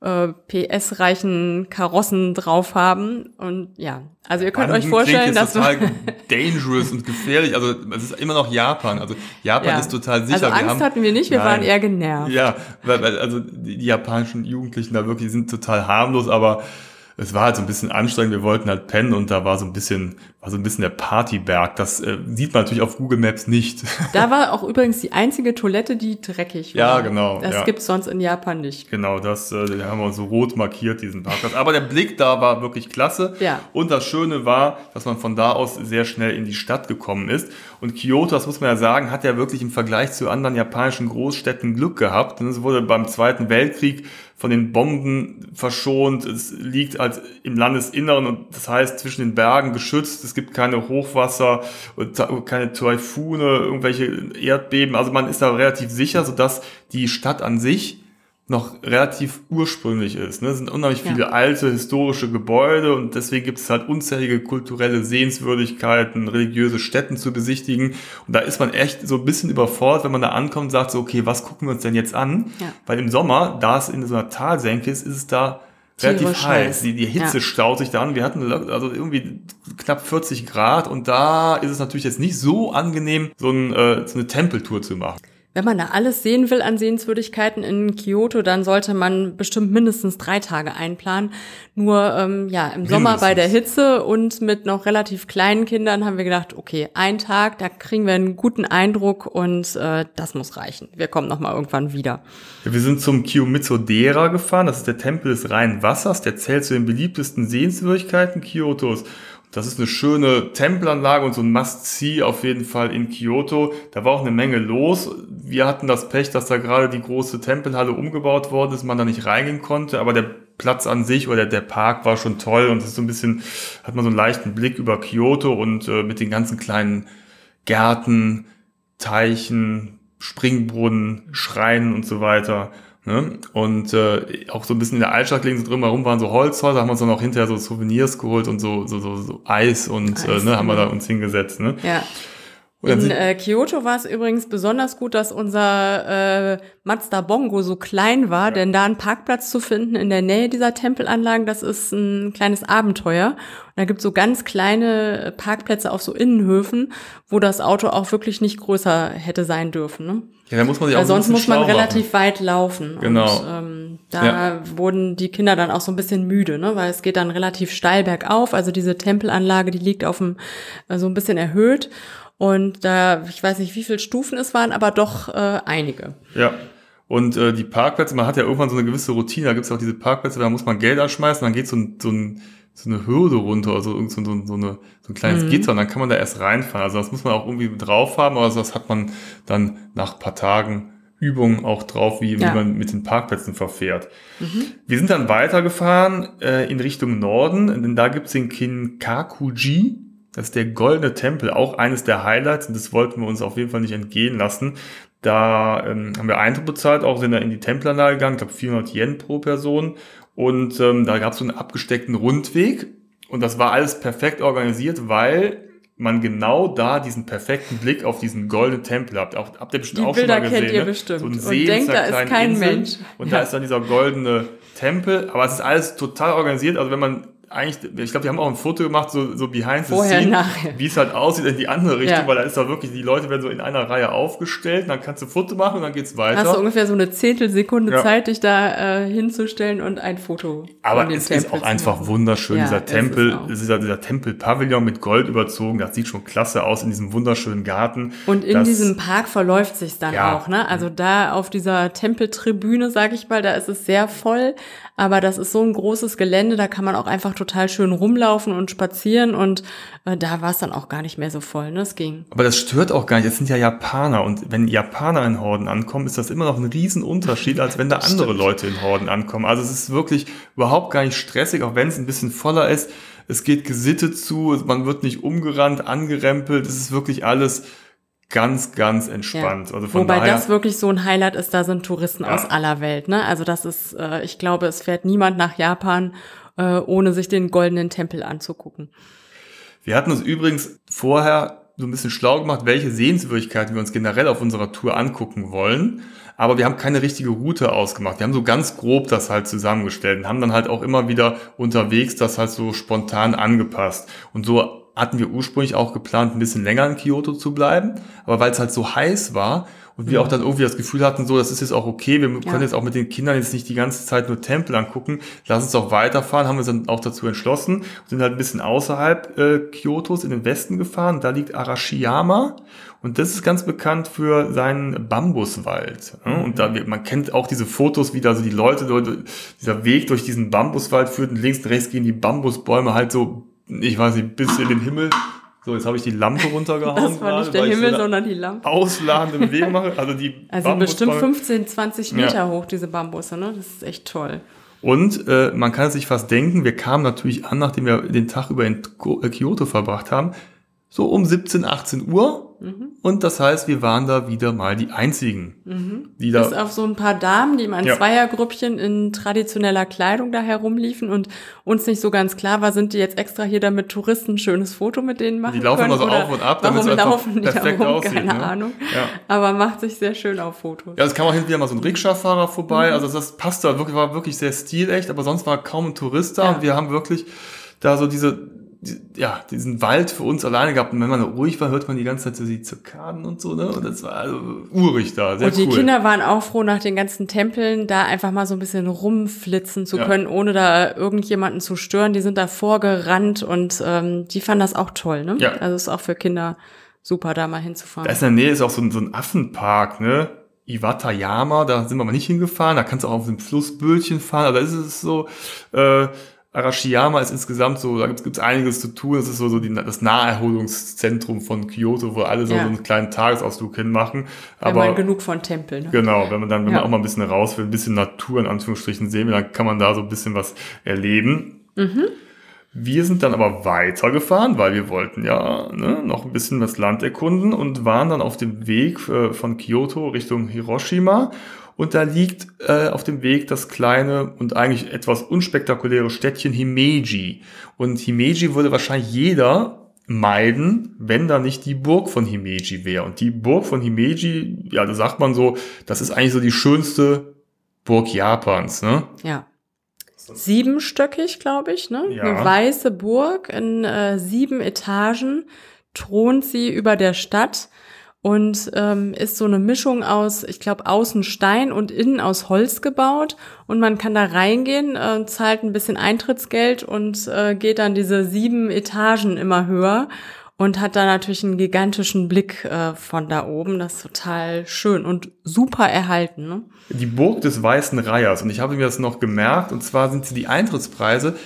äh, PS-reichen Karossen drauf haben. Und ja, also ihr könnt Banden euch vorstellen, dass total dangerous und gefährlich. Also es ist immer noch Japan. Also Japan ja. ist total sicher. Also Angst wir haben, hatten wir nicht, wir nein. waren eher genervt. Ja, weil, weil also die, die japanischen Jugendlichen da wirklich sind total harmlos, aber es war halt so ein bisschen anstrengend, wir wollten halt pennen und da war so ein bisschen, war so ein bisschen der Partyberg. Das äh, sieht man natürlich auf Google Maps nicht. Da war auch übrigens die einzige Toilette, die dreckig war. Ja, genau. Das ja. gibt's sonst in Japan nicht. Genau, das äh, haben wir so rot markiert, diesen Parkplatz. Aber der Blick da war wirklich klasse. Ja. Und das Schöne war, dass man von da aus sehr schnell in die Stadt gekommen ist. Und Kyoto, das muss man ja sagen, hat ja wirklich im Vergleich zu anderen japanischen Großstädten Glück gehabt. Denn es wurde beim Zweiten Weltkrieg von den Bomben verschont. Es liegt halt im Landesinneren und das heißt zwischen den Bergen geschützt. Es gibt keine Hochwasser, keine Taifune, irgendwelche Erdbeben. Also man ist da relativ sicher, sodass die Stadt an sich noch relativ ursprünglich ist. Ne? Es sind unheimlich viele ja. alte historische Gebäude und deswegen gibt es halt unzählige kulturelle Sehenswürdigkeiten, religiöse Stätten zu besichtigen. Und da ist man echt so ein bisschen überfordert, wenn man da ankommt und sagt so, okay, was gucken wir uns denn jetzt an? Ja. Weil im Sommer, da es in so einer Talsenke ist, ist es da relativ heiß. Die, die Hitze ja. staut sich da an. Wir hatten also irgendwie knapp 40 Grad und da ist es natürlich jetzt nicht so angenehm, so, ein, äh, so eine Tempeltour zu machen. Wenn man da alles sehen will an Sehenswürdigkeiten in Kyoto, dann sollte man bestimmt mindestens drei Tage einplanen. Nur ähm, ja, im mindestens. Sommer bei der Hitze und mit noch relativ kleinen Kindern haben wir gedacht, okay, ein Tag, da kriegen wir einen guten Eindruck und äh, das muss reichen. Wir kommen noch mal irgendwann wieder. Ja, wir sind zum Kiyomizo-dera gefahren. Das ist der Tempel des reinen Wassers. Der zählt zu den beliebtesten Sehenswürdigkeiten Kyotos. Das ist eine schöne Tempelanlage und so ein Must-See auf jeden Fall in Kyoto. Da war auch eine Menge los. Wir hatten das Pech, dass da gerade die große Tempelhalle umgebaut worden ist, man da nicht reingehen konnte, aber der Platz an sich oder der Park war schon toll und es ist so ein bisschen, hat man so einen leichten Blick über Kyoto und äh, mit den ganzen kleinen Gärten, Teichen, Springbrunnen, Schreinen und so weiter. Ne? Und äh, auch so ein bisschen in der Altstadt liegen so drin herum waren so Holzhäuser, haben wir uns dann auch hinterher so Souvenirs geholt und so, so, so, so Eis und Eis, äh, ne, haben wir da uns hingesetzt. Ne? Ja. In äh, Kyoto war es übrigens besonders gut, dass unser äh, Mazda Bongo so klein war, ja. denn da einen Parkplatz zu finden in der Nähe dieser Tempelanlagen, das ist ein kleines Abenteuer. Und da gibt es so ganz kleine Parkplätze auf so Innenhöfen, wo das Auto auch wirklich nicht größer hätte sein dürfen. Ne? Ja, da muss man sich auch Weil sonst muss man relativ machen. weit laufen. Genau. Und, ähm, da ja. wurden die Kinder dann auch so ein bisschen müde, ne? weil es geht dann relativ steil bergauf. Also diese Tempelanlage, die liegt auf dem äh, so ein bisschen erhöht. Und da, ich weiß nicht, wie viele Stufen es waren, aber doch äh, einige. Ja. Und äh, die Parkplätze, man hat ja irgendwann so eine gewisse Routine, da gibt es auch diese Parkplätze, da muss man Geld anschmeißen, dann geht so ein, so, ein, so eine Hürde runter, also so, so, so, eine, so ein kleines mhm. Gitter und dann kann man da erst reinfahren. Also das muss man auch irgendwie drauf haben, aber das hat man dann nach paar Tagen Übung auch drauf, wie, ja. wie man mit den Parkplätzen verfährt. Mhm. Wir sind dann weitergefahren äh, in Richtung Norden, denn da gibt's den Kinkakuji. Das ist der Goldene Tempel, auch eines der Highlights und das wollten wir uns auf jeden Fall nicht entgehen lassen. Da ähm, haben wir Eintritt bezahlt, auch sind da in die Tempelanlage gegangen, ich glaube 400 Yen pro Person und ähm, da gab es so einen abgesteckten Rundweg und das war alles perfekt organisiert, weil man genau da diesen perfekten Blick auf diesen goldenen Tempel habt. Auch, habt ihr bestimmt die auch Bilder schon mal gesehen. kennt ihr ne? bestimmt. So ein See und denkt, da ist kein Insel, Mensch. Und ja. da ist dann dieser goldene Tempel. Aber es ist alles total organisiert. Also wenn man eigentlich, ich glaube, die haben auch ein Foto gemacht, so, so behind the Vorher, scene, nachher. wie es halt aussieht in die andere Richtung, Ja. weil da ist da wirklich, die Leute werden so in einer Reihe aufgestellt, dann kannst du Foto machen und dann geht's weiter. Hast du ungefähr so eine Zehntelsekunde Ja. Zeit, dich da äh, hinzustellen und ein Foto Aber es Tempel ist auch einfach wunderschön. Ja, dieser ist Tempel, es auch. dieser, dieser Tempelpavillon mit Gold überzogen, das sieht schon klasse aus in diesem wunderschönen Garten. Und in das, diesem Park verläuft sich dann auch, ne? Also da auf dieser Tempeltribüne, sag ich mal, da ist es sehr voll, aber das ist so ein großes Gelände, da kann man auch einfach total schön rumlaufen und spazieren und äh, da war es dann auch gar nicht mehr so voll, ne? Es ging. Aber das stört auch gar nicht. Es sind ja Japaner und wenn Japaner in Horden ankommen, ist das immer noch ein Riesenunterschied, als wenn da andere Stimmt. Leute in Horden ankommen. Also es ist wirklich überhaupt gar nicht stressig, auch wenn es ein bisschen voller ist. Es geht gesittet zu, man wird nicht umgerannt, angerempelt. Es ist wirklich alles ganz, ganz entspannt. Also von Wobei daher, das wirklich so ein Highlight ist, da sind Touristen Ja. aus aller Welt, ne? Also das ist, äh, ich glaube, es fährt niemand nach Japan, äh, ohne sich den goldenen Tempel anzugucken. Wir hatten uns übrigens vorher so ein bisschen schlau gemacht, welche Sehenswürdigkeiten wir uns generell auf unserer Tour angucken wollen. Aber wir haben keine richtige Route ausgemacht. Wir haben so ganz grob das halt zusammengestellt und haben dann halt auch immer wieder unterwegs das halt so spontan angepasst. Und so hatten wir ursprünglich auch geplant, ein bisschen länger in Kyoto zu bleiben. Aber weil es halt so heiß war Und wir mhm. auch dann irgendwie das Gefühl hatten, so, das ist jetzt auch okay, wir können jetzt auch mit den Kindern jetzt nicht die ganze Zeit nur Tempel angucken, lass uns auch weiterfahren, haben wir uns dann auch dazu entschlossen, sind halt ein bisschen außerhalb äh, Kyotos in den Westen gefahren, da liegt Arashiyama und das ist ganz bekannt für seinen Bambuswald. Ne? Und da, man kennt auch diese Fotos, wie da so die Leute, dieser Weg durch diesen Bambuswald führt und links und rechts gehen die Bambusbäume halt so, ich weiß nicht, bis in den Himmel. So, jetzt habe ich die Lampe runtergehauen. Das war nicht der Himmel, so sondern die Lampe. Ausladende Bewegung mache. Also die Also bestimmt 15, 20 Meter ja. hoch, diese Bambusse, ne? Das ist echt toll. Und äh, man kann es sich fast denken, wir kamen natürlich an, nachdem wir den Tag über in Kyoto verbracht haben, so um 17, 18 Uhr Mhm. Und das heißt, wir waren da wieder mal die Einzigen, mhm. die da. Bis auf so ein paar Damen, die im ja. Zweiergrüppchen in traditioneller Kleidung da herumliefen und uns nicht so ganz klar war, sind die jetzt extra hier damit Touristen ein schönes Foto mit denen machen Die laufen können, immer so auf und ab, damit warum laufen die perfekt da rum, aussieht, keine ne? Ahnung. Ja. Aber macht sich sehr schön auf Fotos. Ja, es kam auch hin wieder mal so ein Rikscha-Fahrer vorbei, mhm. also das passt da wirklich, war wirklich sehr stilecht, aber sonst war kaum ein Tourist da ja. und wir haben wirklich da so diese ja, diesen Wald für uns alleine gehabt. Und wenn man ruhig war, hört man die ganze Zeit so die Zikaden und so, ne? Und das war also urig da. Sehr und die cool. Kinder waren auch froh, nach den ganzen Tempeln da einfach mal so ein bisschen rumflitzen zu ja. können, ohne da irgendjemanden zu stören. Die sind da vorgerannt und ähm, die fanden das auch toll, ne? Ja. Also ist auch für Kinder super, da mal hinzufahren. Da ist in der Nähe ist auch so ein, so ein Affenpark, ne? Iwatayama, da sind wir mal nicht hingefahren, da kannst du auch auf dem Flussbötchen fahren, aber da ist es so, äh, Arashiyama ist insgesamt so, da gibt es einiges zu tun. Es ist so, so die, das Naherholungszentrum von Kyoto, wo alle so, ja. so einen kleinen Tagesausflug hinmachen. Aber wenn man genug von Tempeln. Ne? Genau, wenn man dann, wenn ja. man auch mal ein bisschen raus will, ein bisschen Natur in Anführungsstrichen sehen will, dann kann man da so ein bisschen was erleben. Mhm. Wir sind dann aber weitergefahren, weil wir wollten ja ne, noch ein bisschen das Land erkunden und waren dann auf dem Weg äh, von Kyoto Richtung Hiroshima und da liegt äh, auf dem Weg das kleine und eigentlich etwas unspektakuläre Städtchen Himeji. Und Himeji würde wahrscheinlich jeder meiden, wenn da nicht die Burg von Himeji wäre. Und die Burg von Himeji, ja, da sagt man so, das ist eigentlich so die schönste Burg Japans, ne? Ja. Siebenstöckig, glaube ich, ne? Ja. Eine weiße Burg in äh, sieben Etagen thront sie über der Stadt und ähm, ist so eine Mischung aus, ich glaube, außen Stein und innen aus Holz gebaut. Und man kann da reingehen, äh, zahlt ein bisschen Eintrittsgeld und äh, geht dann diese sieben Etagen immer höher und hat da natürlich einen gigantischen Blick äh, von da oben. Das ist total schön und super erhalten. Ne? Die Burg des Weißen Reihers. Und ich habe mir das noch gemerkt. Und zwar sind sie die Eintrittspreise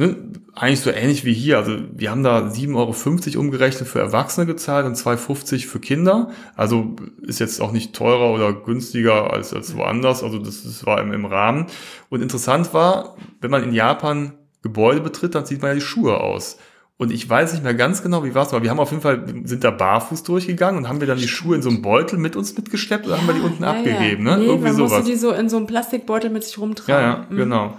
ne, eigentlich so ähnlich wie hier. Also wir haben da 7,50 Euro umgerechnet für Erwachsene gezahlt und 2,50 Euro für Kinder. Also ist jetzt auch nicht teurer oder günstiger als, als woanders. Also das, das war im, im Rahmen. Und interessant war, wenn man in Japan Gebäude betritt, dann sieht man ja die Schuhe aus. Und ich weiß nicht mehr ganz genau, wie war es, aber wir haben auf jeden Fall, sind da barfuß durchgegangen und haben wir dann die Schuhe in so einem Beutel mit uns mitgeschleppt oder ja, haben wir die unten ja, abgegeben, ja. ne? Nee, Irgendwie man sowas. musste die so in so einem Plastikbeutel mit sich rumtragen. Ja, ja, mhm. genau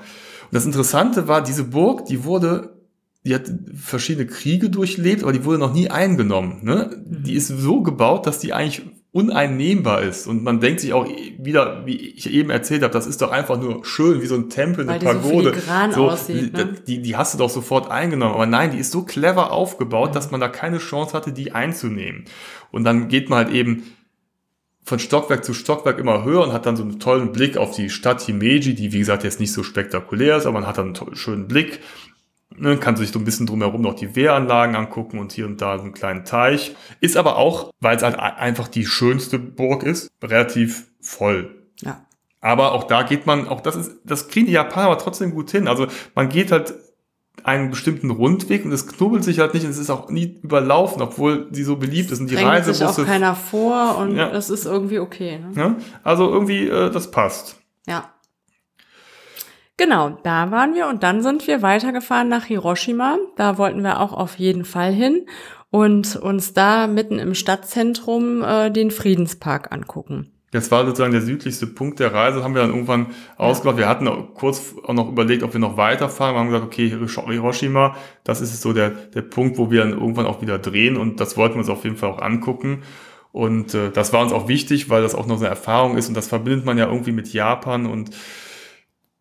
das Interessante war, diese Burg, die wurde, die hat verschiedene Kriege durchlebt, aber die wurde noch nie eingenommen. Ne? Mhm. Die ist so gebaut, dass die eigentlich uneinnehmbar ist. Und man denkt sich auch wieder, wie ich eben erzählt habe, das ist doch einfach nur schön, wie so ein Tempel, eine Weil Pagode. Die so, aussieht, ne? die, die hast du doch sofort eingenommen. Aber nein, die ist so clever aufgebaut, dass man da keine Chance hatte, die einzunehmen. Und dann geht man halt eben von Stockwerk zu Stockwerk immer höher und hat dann so einen tollen Blick auf die Stadt Himeji, die wie gesagt jetzt nicht so spektakulär ist, aber man hat dann einen schönen Blick. Man kann sich so ein bisschen drumherum noch die Wehranlagen angucken und hier und da so einen kleinen Teich. Ist aber auch, weil es halt einfach die schönste Burg ist, relativ voll. Ja. Aber auch da geht man, auch das ist, das kriegen die Japaner aber trotzdem gut hin. Also man geht halt einen bestimmten Rundweg und es knubbelt sich halt nicht und es ist auch nie überlaufen, obwohl sie so beliebt ist und die Reisebusse. sich auch keiner vor und ja. das ist irgendwie okay. Ne? Ja, also irgendwie, äh, das passt. Ja. Genau, da waren wir und dann sind wir weitergefahren nach Hiroshima. Da wollten wir auch auf jeden Fall hin und uns da mitten im Stadtzentrum äh, den Friedenspark angucken. Das war sozusagen der südlichste Punkt der Reise, haben wir dann irgendwann ausgemacht. Wir hatten kurz auch noch überlegt, ob wir noch weiterfahren. Wir haben gesagt, okay, Hiroshima, das ist so der, der Punkt, wo wir dann irgendwann auch wieder drehen und das wollten wir uns auf jeden Fall auch angucken. Und äh, das war uns auch wichtig, weil das auch noch so eine Erfahrung ist und das verbindet man ja irgendwie mit Japan und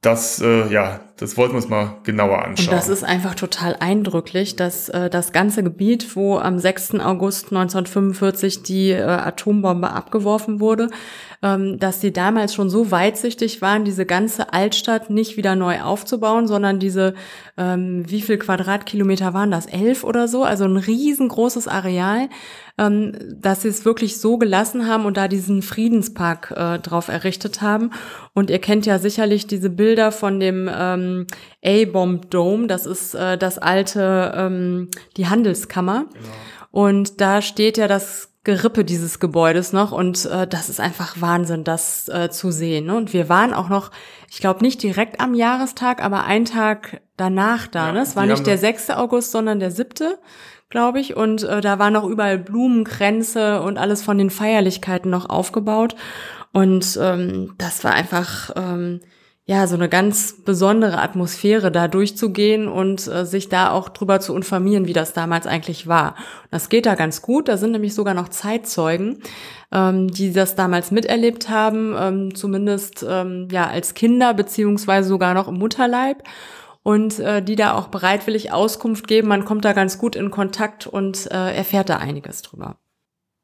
das, äh, ja, das wollten wir uns mal genauer anschauen. Und das ist einfach total eindrücklich, dass äh, das ganze Gebiet, wo am 6. August 1945 die äh, Atombombe abgeworfen wurde, dass die damals schon so weitsichtig waren, diese ganze Altstadt nicht wieder neu aufzubauen, sondern diese, ähm, wie viel Quadratkilometer waren das? Elf oder so? Also ein riesengroßes Areal, ähm, dass sie es wirklich so gelassen haben und da diesen Friedenspark äh, drauf errichtet haben. Und ihr kennt ja sicherlich diese Bilder von dem ähm, A-Bomb Dome, das ist äh, das alte, ähm, die Handelskammer. Genau. Und da steht ja das Gerippe dieses Gebäudes noch und äh, das ist einfach Wahnsinn, das äh, zu sehen. Ne? Und wir waren auch noch, ich glaube nicht direkt am Jahrestag, aber einen Tag danach da. Ja, ne? Es war nicht der 6. August, sondern der 7., glaube ich. Und äh, da waren noch überall Blumenkränze und alles von den Feierlichkeiten noch aufgebaut. Und ähm, das war einfach ähm, ja, so eine ganz besondere Atmosphäre da durchzugehen und äh, sich da auch drüber zu informieren, wie das damals eigentlich war. Das geht da ganz gut. Da sind nämlich sogar noch Zeitzeugen, ähm, die das damals miterlebt haben, ähm, zumindest ähm, ja als Kinder beziehungsweise sogar noch im Mutterleib und äh, die da auch bereitwillig Auskunft geben. Man kommt da ganz gut in Kontakt und äh, erfährt da einiges drüber.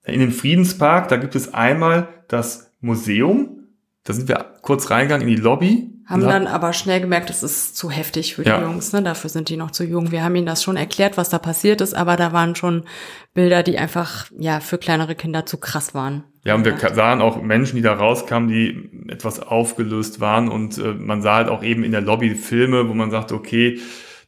In dem Friedenspark, da gibt es einmal das Museum. Da sind wir kurz reingegangen in die Lobby haben dann aber schnell gemerkt, das ist zu heftig für die ja. Jungs. Ne? Dafür sind die noch zu jung. Wir haben ihnen das schon erklärt, was da passiert ist, aber da waren schon Bilder, die einfach ja für kleinere Kinder zu krass waren. Ja, und wir sahen auch Menschen, die da rauskamen, die etwas aufgelöst waren. Und äh, man sah halt auch eben in der Lobby Filme, wo man sagte, okay,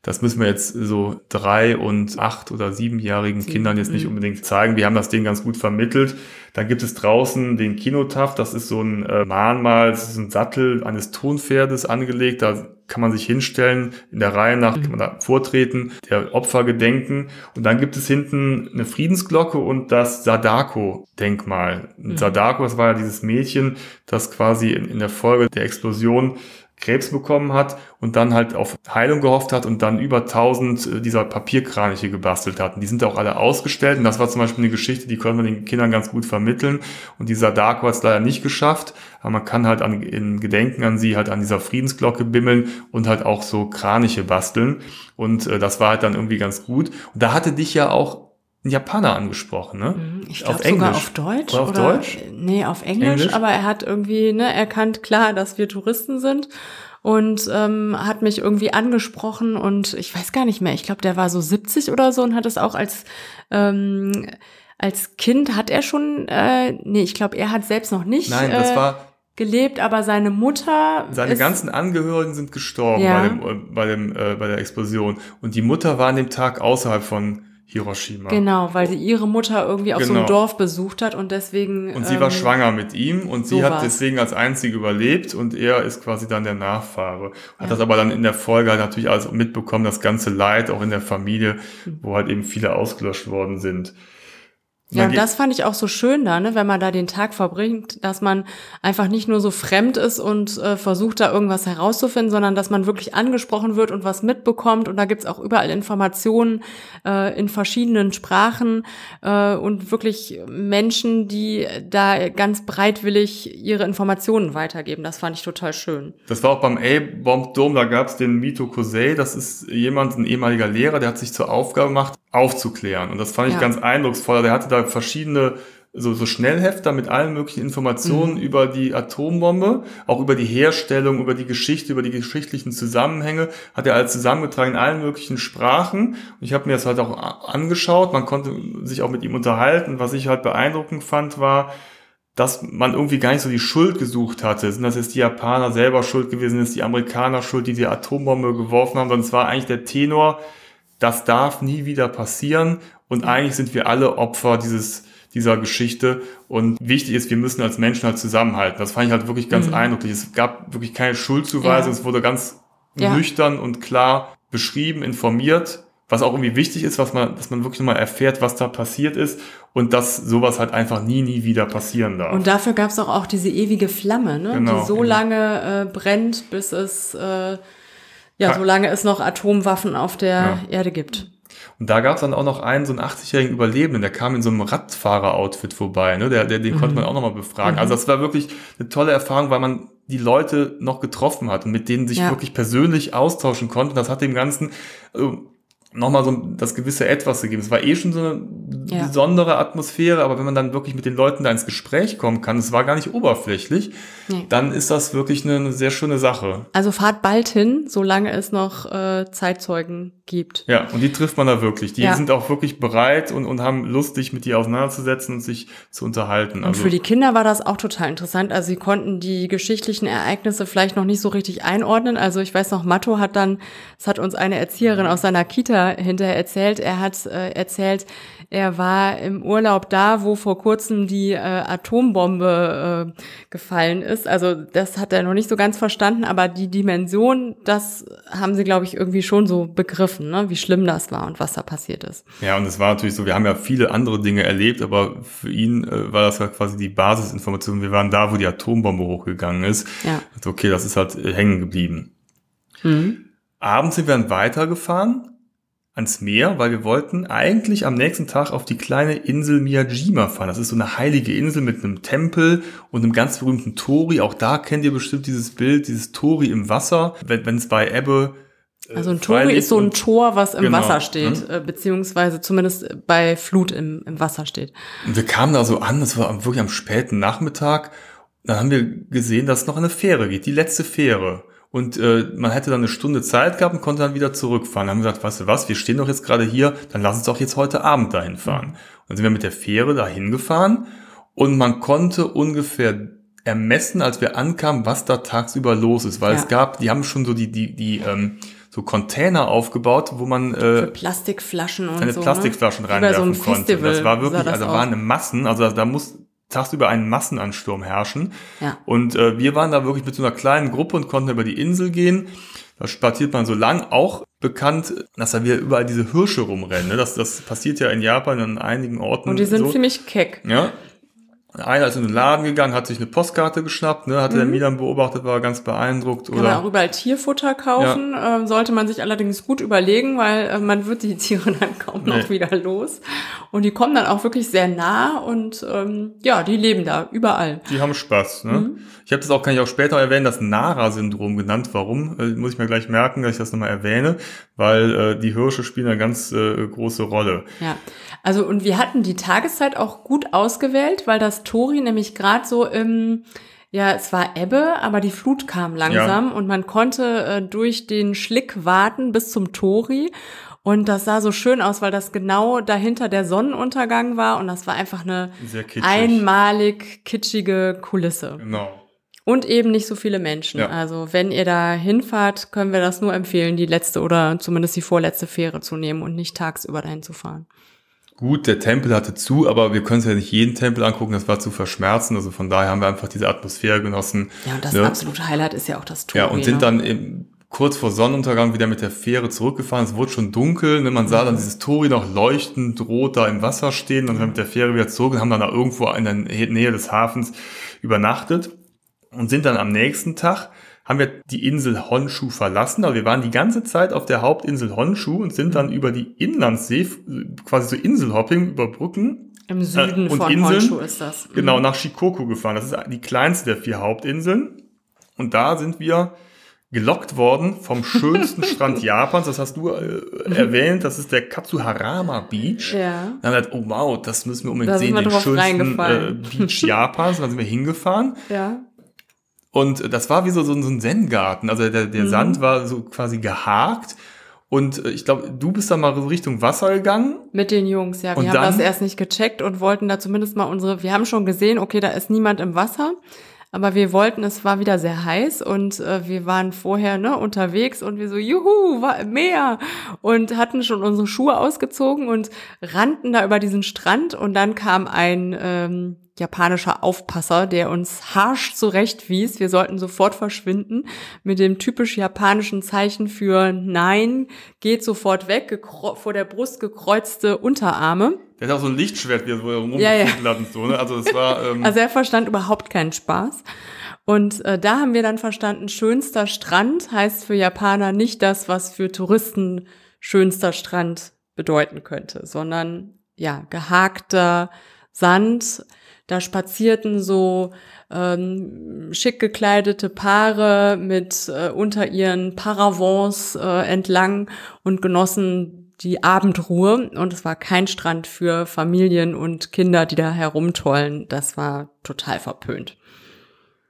das müssen wir jetzt so drei und acht oder siebenjährigen Kindern jetzt nicht mhm. unbedingt zeigen. Wir haben das denen ganz gut vermittelt. Dann gibt es draußen den Kinotaf, das ist so ein äh, Mahnmal, das ist ein Sattel eines Tonpferdes angelegt. Da kann man sich hinstellen, in der Reihe nach kann man da vortreten, der Opfer gedenken. Und dann gibt es hinten eine Friedensglocke und das Sadako-Denkmal. Mhm. Sadako, das war ja dieses Mädchen, das quasi in, in der Folge der Explosion Krebs bekommen hat und dann halt auf Heilung gehofft hat und dann über 1000 äh, dieser Papierkraniche gebastelt hat. Und die sind auch alle ausgestellt und das war zum Beispiel eine Geschichte, die konnte man den Kindern ganz gut vermitteln und dieser Darko hat es leider nicht geschafft, aber man kann halt an, in Gedenken an sie halt an dieser Friedensglocke bimmeln und halt auch so Kraniche basteln und äh, das war halt dann irgendwie ganz gut. Und da hatte dich ja auch ein Japaner angesprochen, ne? Mhm. Ich glaube sogar auf Deutsch. Oder auf oder, Deutsch? Nee, auf Englisch, Englisch, aber er hat irgendwie ne, erkannt, klar, dass wir Touristen sind und ähm, hat mich irgendwie angesprochen und ich weiß gar nicht mehr, ich glaube, der war so 70 oder so und hat es auch als ähm, als Kind hat er schon, äh, nee, ich glaube, er hat selbst noch nicht. Nein, das äh, war gelebt, aber seine Mutter. Seine ganzen Angehörigen sind gestorben ja. bei, dem, äh, bei, dem, äh, bei der Explosion. Und die Mutter war an dem Tag außerhalb von Hiroshima. Genau, weil sie ihre Mutter irgendwie auf genau. so einem Dorf besucht hat und deswegen. Und sie ähm, war schwanger mit ihm und sie hat deswegen als einzige überlebt und er ist quasi dann der Nachfahre. Hat ja. das aber dann in der Folge halt natürlich alles mitbekommen, das ganze Leid auch in der Familie, mhm. wo halt eben viele ausgelöscht worden sind. Ja, und das fand ich auch so schön da, ne, wenn man da den Tag verbringt, dass man einfach nicht nur so fremd ist und äh, versucht, da irgendwas herauszufinden, sondern dass man wirklich angesprochen wird und was mitbekommt. Und da gibt's auch überall Informationen äh, in verschiedenen Sprachen äh, und wirklich Menschen, die da ganz breitwillig ihre Informationen weitergeben. Das fand ich total schön. Das war auch beim A-Bomb Dome, da gab's den Mito Kosei, das ist jemand, ein ehemaliger Lehrer, der hat sich zur Aufgabe gemacht, aufzuklären. Und das fand ich ja. ganz eindrucksvoll. Der hatte da verschiedene so, so Schnellhefter mit allen möglichen Informationen mhm. über die Atombombe, auch über die Herstellung, über die Geschichte, über die geschichtlichen Zusammenhänge, hat er alles zusammengetragen in allen möglichen Sprachen. Und ich habe mir das halt auch angeschaut, man konnte sich auch mit ihm unterhalten. Was ich halt beeindruckend fand, war, dass man irgendwie gar nicht so die Schuld gesucht hatte. Sind das jetzt die Japaner selber schuld gewesen, ist die Amerikaner schuld, die die Atombombe geworfen haben, sondern es war eigentlich der Tenor, das darf nie wieder passieren und eigentlich sind wir alle Opfer dieses dieser Geschichte und wichtig ist, wir müssen als Menschen halt zusammenhalten. Das fand ich halt wirklich ganz mhm. eindrücklich. Es gab wirklich keine Schuldzuweisung, ja. es wurde ganz ja. nüchtern und klar beschrieben, informiert, was auch irgendwie wichtig ist, was man, dass man wirklich nochmal erfährt, was da passiert ist und dass sowas halt einfach nie, nie wieder passieren darf. Und dafür gab es doch auch diese ewige Flamme, ne? Genau, die so genau. lange äh, brennt, bis es äh, ja, solange es noch Atomwaffen auf der ja. Erde gibt. Und da gab es dann auch noch einen, so einen 80-jährigen Überlebenden, der kam in so einem Radfahrer-Outfit vorbei, ne? Der, der, den mhm. konnte man auch nochmal befragen. Mhm. Also das war wirklich eine tolle Erfahrung, weil man die Leute noch getroffen hat und mit denen sich ja. wirklich persönlich austauschen konnte. Das hat dem Ganzen äh, nochmal so das gewisse Etwas gegeben. Es war eh schon so eine ja. besondere Atmosphäre, aber wenn man dann wirklich mit den Leuten da ins Gespräch kommen kann, es war gar nicht oberflächlich, nee. dann ist das wirklich eine, eine, sehr schöne Sache. Also fahrt bald hin, solange es noch äh, Zeitzeugen gibt. Ja, und die trifft man da wirklich. Die ja. sind auch wirklich bereit und, und haben Lust, sich mit dir auseinanderzusetzen und sich zu unterhalten. Und also, für die Kinder war das auch total interessant. Also sie konnten die geschichtlichen Ereignisse vielleicht noch nicht so richtig einordnen. Also ich weiß noch, Matto hat dann, es hat uns eine Erzieherin aus seiner Kita Peter hinterher erzählt. Er hat äh, erzählt, er war im Urlaub da, wo vor kurzem die äh, Atombombe äh, gefallen ist. Also das hat er noch nicht so ganz verstanden, aber die Dimension, das haben sie, glaube ich, irgendwie schon so begriffen, ne? wie schlimm das war und was da passiert ist. Ja, und es war natürlich so, wir haben ja viele andere Dinge erlebt, aber für ihn äh, war das ja quasi die Basisinformation. Wir waren da, wo die Atombombe hochgegangen ist. Ja. Also okay, das ist halt hängen geblieben. Mhm. Abends sind wir dann weitergefahren ans Meer, weil wir wollten eigentlich am nächsten Tag auf die kleine Insel Miyajima fahren. Das ist so eine heilige Insel mit einem Tempel und einem ganz berühmten Tori. Auch da kennt ihr bestimmt dieses Bild, dieses Tori im Wasser, wenn es bei Ebbe äh, also ein Tori ist so ein Tor, was im genau, Wasser steht, ne? beziehungsweise zumindest bei Flut im, im Wasser steht. Und wir kamen da so an, das war wirklich am späten Nachmittag. Dann haben wir gesehen, dass noch eine Fähre geht, die letzte Fähre. Und äh, man hätte dann eine Stunde Zeit gehabt und konnte dann wieder zurückfahren. Dann haben wir gesagt, weißt du was, wir stehen doch jetzt gerade hier, dann lass uns doch jetzt heute Abend dahin fahren. Und dann sind wir mit der Fähre dahin gefahren und man konnte ungefähr ermessen, als wir ankamen, was da tagsüber los ist. Weil ja. es gab, die haben schon so die, die, die, ähm, so Container aufgebaut, wo man äh, Für Plastikflaschen und seine so, Plastikflaschen ne? reinwerfen so konnte. Das war wirklich, also waren eine Massen, also da muss tagsüber einen Massenansturm herrschen. Ja. Und äh, wir waren da wirklich mit so einer kleinen Gruppe und konnten über die Insel gehen. Da spaziert man so lang. Auch bekannt, dass da wieder überall diese Hirsche rumrennen. Ne? Das, das passiert ja in Japan an einigen Orten. Und die sind so. ziemlich keck. Ja. Einer ist in den Laden gegangen, hat sich eine Postkarte geschnappt, ne, hatte mhm. der Milan beobachtet, war ganz beeindruckt. Kann oder man auch überall Tierfutter kaufen, ja. ähm, sollte man sich allerdings gut überlegen, weil äh, man wird die Tiere dann kaum nee. noch wieder los. Und die kommen dann auch wirklich sehr nah und ähm, ja, die leben da überall. Die haben Spaß. Ne? Mhm. Ich habe das auch, kann ich auch später erwähnen, das Nara-Syndrom genannt. Warum? Äh, muss ich mir gleich merken, dass ich das nochmal erwähne, weil äh, die Hirsche spielen eine ganz äh, große Rolle. Ja, also und wir hatten die Tageszeit auch gut ausgewählt, weil das Tori nämlich gerade so im ja, es war Ebbe, aber die Flut kam langsam ja. und man konnte äh, durch den Schlick warten bis zum Tori. Und das sah so schön aus, weil das genau dahinter der Sonnenuntergang war und das war einfach eine einmalig kitschige Kulisse. Genau. Und eben nicht so viele Menschen. Ja. Also wenn ihr da hinfahrt, können wir das nur empfehlen, die letzte oder zumindest die vorletzte Fähre zu nehmen und nicht tagsüber dahin zu fahren. Gut, der Tempel hatte zu, aber wir können uns ja nicht jeden Tempel angucken, das war zu verschmerzen. Also von daher haben wir einfach diese Atmosphäre genossen. Ja, und das ne? absolute Highlight ist ja auch das Tor. Ja, und sind ne? dann eben kurz vor Sonnenuntergang wieder mit der Fähre zurückgefahren. Es wurde schon dunkel, ne? man sah dann dieses Tori noch leuchtend rot da im Wasser stehen. Dann sind wir mit der Fähre wieder zurück und haben dann da irgendwo in der Nähe des Hafens übernachtet und sind dann am nächsten Tag haben wir die Insel Honshu verlassen. Also wir waren die ganze Zeit auf der Hauptinsel Honshu und sind dann über die Inlandssee, quasi so Inselhopping über Brücken. Im Süden äh, und von Inseln, Honshu ist das. Mhm. Genau, nach Shikoku gefahren. Das ist die kleinste der vier Hauptinseln. Und da sind wir gelockt worden vom schönsten Strand Japans. Das hast du äh, erwähnt. Das ist der Katsuharama Beach. Ja. Dann haben wir gedacht, oh wow, das müssen wir unbedingt da sehen, den schönsten äh, Beach Japans. Und dann sind wir hingefahren. Ja. Und das war wie so, so, ein Zen-Garten. Also der, der mhm. Sand war so quasi gehakt. Und äh, ich glaube, du bist da mal so Richtung Wasser gegangen. Mit den Jungs, ja. Wir und haben das erst nicht gecheckt und wollten da zumindest mal unsere, wir haben schon gesehen, okay, da ist niemand im Wasser. Aber wir wollten, es war wieder sehr heiß und äh, wir waren vorher ne, unterwegs und wir so, juhu, war Meer und hatten schon unsere Schuhe ausgezogen und rannten da über diesen Strand und dann kam ein ähm, japanischer Aufpasser, der uns harsch zurechtwies. Wir sollten sofort verschwinden mit dem typisch japanischen Zeichen für Nein, geht sofort weg, vor der Brust gekreuzte Unterarme. Der hat auch so ein Lichtschwert, wie er so rumgekriegt ja, ja. hat so, ne? Also das war. Ähm also er verstand überhaupt keinen Spaß. Und äh, da haben wir dann verstanden, schönster Strand heißt für Japaner nicht das, was für Touristen schönster Strand bedeuten könnte, sondern ja, gehakter Sand, Da spazierten so ähm, schick gekleidete Paare mit äh, unter ihren Paravents äh, entlang und genossen die Abendruhe. Und es war kein Strand für Familien und Kinder, die da herumtollen. Das war total verpönt.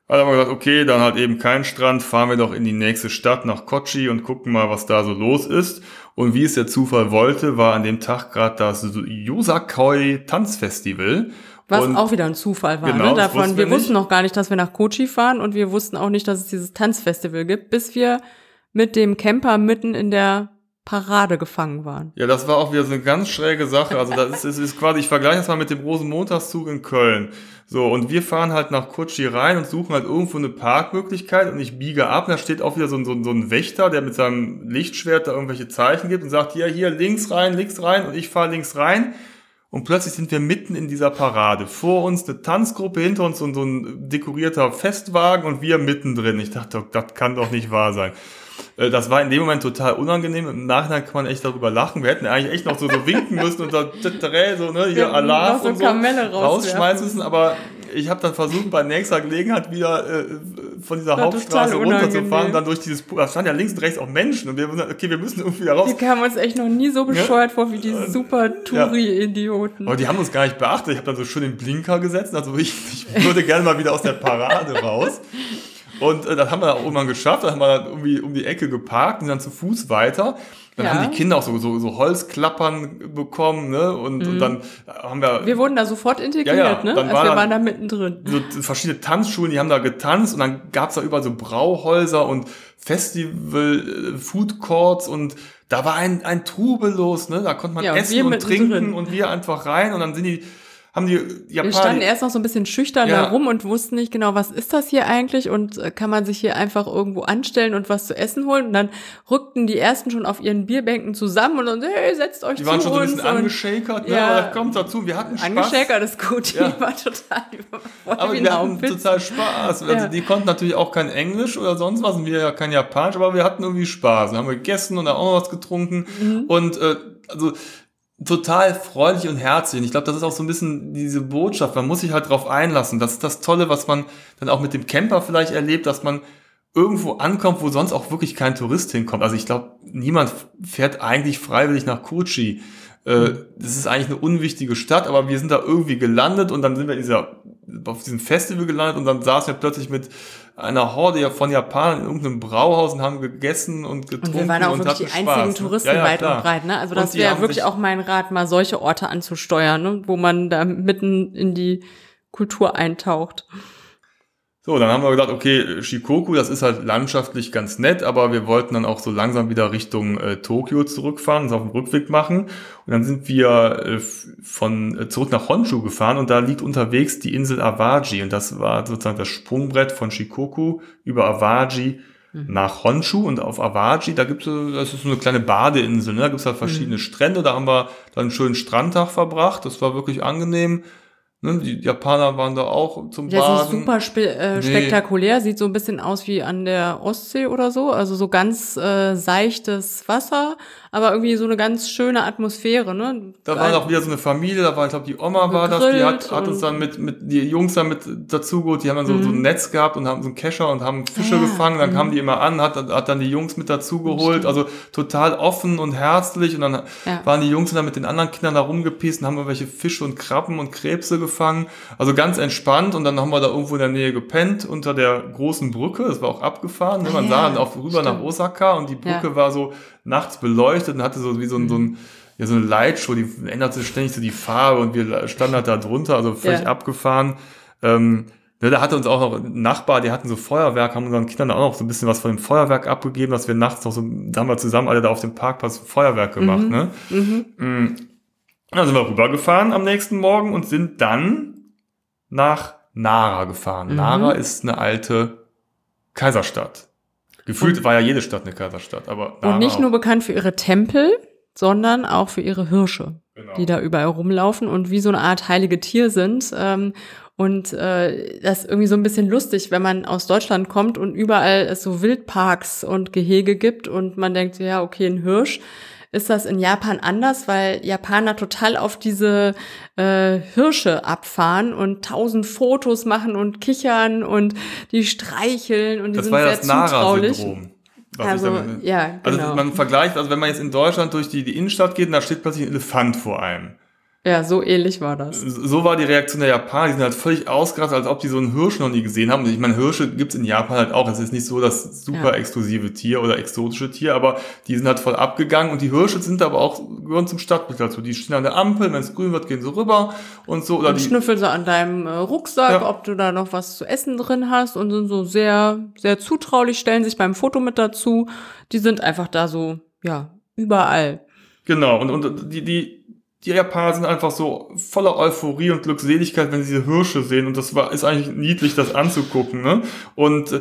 Also haben wir gesagt, okay, dann halt eben kein Strand, fahren wir doch in die nächste Stadt nach Kochi und gucken mal, was da so los ist. Und wie es der Zufall wollte, war an dem Tag gerade das Yosakoi Tanzfestival. Was und auch wieder ein Zufall war. Genau, ne? Davon, wir wir wussten noch gar nicht, dass wir nach Kochi fahren und wir wussten auch nicht, dass es dieses Tanzfestival gibt, bis wir mit dem Camper mitten in der Parade gefangen waren. Ja, das war auch wieder so eine ganz schräge Sache. Also das ist, das ist quasi, ich vergleiche das mal mit dem Rosenmontagszug in Köln. So, und wir fahren halt nach Kochi rein und suchen halt irgendwo eine Parkmöglichkeit und ich biege ab und da steht auch wieder so ein, so ein, so ein Wächter, der mit seinem Lichtschwert da irgendwelche Zeichen gibt und sagt, ja, hier links rein, links rein und ich fahre links rein. Und plötzlich sind wir mitten in dieser Parade. Vor uns eine Tanzgruppe, hinter uns und so ein dekorierter Festwagen und wir mittendrin. Ich dachte, das kann doch nicht wahr sein. Äh, Das war in dem Moment total unangenehm. Im Nachhinein kann man echt darüber lachen. Wir hätten eigentlich echt noch so, so winken müssen und da so, ne, hier Alarm so und so rausschmeißen müssen. Aber ich habe dann versucht, bei nächster Gelegenheit wieder äh, von dieser Hauptstraße runterzufahren dann durch dieses, da stand ja links und rechts auch Menschen und wir wussten, okay, wir müssen irgendwie da raus. Wir kamen uns echt noch nie so bescheuert vor wie die super Ja. Touri-Idioten. Aber die haben uns gar nicht beachtet. Ich habe dann so schön den Blinker gesetzt. Also ich, ich würde gerne mal wieder aus der Parade raus. Und äh, das haben wir auch irgendwann geschafft. Dann haben wir dann irgendwie um die Ecke geparkt und dann zu Fuß weiter. Dann Ja. haben die Kinder auch so, so, so Holzklappern bekommen. Ne? Und, und dann haben wir, Mhm. Wir wurden da sofort integriert, Ja, ja, ne? dann Also war wir waren da mittendrin. so verschiedene Tanzschulen, die haben da getanzt und dann gab's da überall so Brauhäuser und Festival, äh, Food Courts und da war ein, ein Trubel los, ne? Da konnte man Ja, und essen und mittendrin. trinken und wir einfach rein und dann sind die, haben die Wir Japaner, standen erst noch so ein bisschen schüchtern Ja. da rum und wussten nicht genau, was ist das hier eigentlich und äh, kann man sich hier einfach irgendwo anstellen und was zu essen holen. Und dann rückten die ersten schon auf ihren Bierbänken zusammen und dann, hey, setzt euch die zu waren schon so ein bisschen und angeschäkert, ne? Ja. aber das kommt dazu, wir hatten Spaß. Angeschäkert ist gut, Ja. die war total überfordert Aber wir hatten total Spaß. Also Ja. die konnten natürlich auch kein Englisch oder sonst was und wir ja kein Japanisch, aber wir hatten irgendwie Spaß. Dann haben wir gegessen und dann auch noch was getrunken Mhm. und äh, also total freundlich und herzlich. Und ich glaube, das ist auch so ein bisschen diese Botschaft. Man muss sich halt drauf einlassen. Das ist das Tolle, was man dann auch mit dem Camper vielleicht erlebt, dass man irgendwo ankommt, wo sonst auch wirklich kein Tourist hinkommt. Also ich glaube, niemand fährt eigentlich freiwillig nach Kochi. Äh, Das ist eigentlich eine unwichtige Stadt, aber wir sind da irgendwie gelandet und dann sind wir dieser, auf diesem Festival gelandet und dann saßen wir plötzlich mit einer Horde von Japanern in irgendeinem Brauhaus und haben gegessen und getrunken Und wir waren auch und wirklich die hatten einzigen Spaß, ne? Touristen Ja, ja, weit klar. und breit. Ne? Also das wäre wirklich auch mein Rat, mal solche Orte anzusteuern, ne? wo man da mitten in die Kultur eintaucht. So, dann haben wir gedacht, okay, Shikoku, das ist halt landschaftlich ganz nett, aber wir wollten dann auch so langsam wieder Richtung äh, Tokio zurückfahren, uns auf den Rückweg machen. Und dann sind wir äh, von äh, zurück nach Honshu gefahren und da liegt unterwegs die Insel Awaji und das war sozusagen das Sprungbrett von Shikoku über Awaji nach Honshu und auf Awaji, da gibt es, das ist so eine kleine Badeinsel, ne? da gibt es halt verschiedene Strände, da haben wir dann einen schönen Strandtag verbracht, das war wirklich angenehm. Ne? Die Japaner waren da auch zum Ja, es ist Baden. super spe äh, Nee. spektakulär, sieht so ein bisschen aus wie an der Ostsee oder so, also so ganz äh, seichtes Wasser, aber irgendwie so eine ganz schöne Atmosphäre, ne? Da war auch wieder so eine Familie, da war, ich glaube, die Oma war das, die hat, hat uns dann mit, mit, die Jungs dann mit dazugeholt, die haben dann so, so ein Netz gehabt und haben so einen Kescher und haben Fische Mhm. Ah, gefangen, dann kamen die immer an, hat, hat dann die Jungs mit dazugeholt, also total offen und herzlich und dann Ja. waren die Jungs dann mit den anderen Kindern da rumgepisst und haben irgendwelche Fische und Krabben und Krebse gefangen, also ganz entspannt und dann haben wir da irgendwo in der Nähe gepennt unter der großen Brücke, das war auch abgefahren, ne? man Ah, sah ja, dann auch rüber nach stimmt. Osaka und die Brücke Ja. war so nachts beleuchtet und hatte so wie so ein, so ein ja, so eine Lightshow, die änderte ständig so die Farbe und wir standen halt da drunter, also völlig Ja. abgefahren. Ähm, ne, da hatte uns auch noch ein Nachbar, die hatten so Feuerwerk, haben unseren Kindern auch noch so ein bisschen was von dem Feuerwerk abgegeben, dass wir nachts noch so, da haben wir zusammen alle da auf dem Parkplatz Feuerwerk gemacht, ne? Mhm. Dann sind wir rübergefahren am nächsten Morgen und sind dann nach Nara gefahren. Mhm. Nara ist eine alte Kaiserstadt. Gefühlt war ja jede Stadt eine Kaiserstadt, aber Und nicht auch. nur bekannt für ihre Tempel, sondern auch für ihre Hirsche, Genau. die da überall rumlaufen und wie so eine Art heilige Tier sind. Ähm, und äh, das ist irgendwie so ein bisschen lustig, wenn man aus Deutschland kommt und überall es so Wildparks und Gehege gibt und man denkt, ja, okay, ein Hirsch ist das in Japan anders, weil Japaner total auf diese äh, Hirsche abfahren und tausend Fotos machen und kichern und die streicheln und die das sind war sehr das zutraulich. Also, damit, ja, genau. Also man vergleicht, also wenn man jetzt in Deutschland durch die, die Innenstadt geht, da steht plötzlich ein Elefant vor einem. Ja, so ähnlich war das. So war die Reaktion der Japaner. Die sind halt völlig ausgerastet, als ob die so einen Hirsch noch nie gesehen haben. Ich meine, Hirsche gibt's in Japan halt auch. Es ist nicht so das super exklusive Tier oder exotische Tier, aber die sind halt voll abgegangen. Und die Hirsche sind aber auch, gehören zum Stadtbild dazu. Die stehen an der Ampel, wenn es grün wird, gehen sie rüber und so. Oder Und die, schnüffeln so an deinem äh, Rucksack, Ja. ob du da noch was zu essen drin hast und sind so sehr, sehr zutraulich, stellen sich beim Foto mit dazu. Die sind einfach da so, ja, überall. Genau, und, und die, die, die Japaner sind einfach so voller Euphorie und Glückseligkeit, wenn sie diese Hirsche sehen. Und das war, ist eigentlich niedlich, das anzugucken. Ne? Und äh,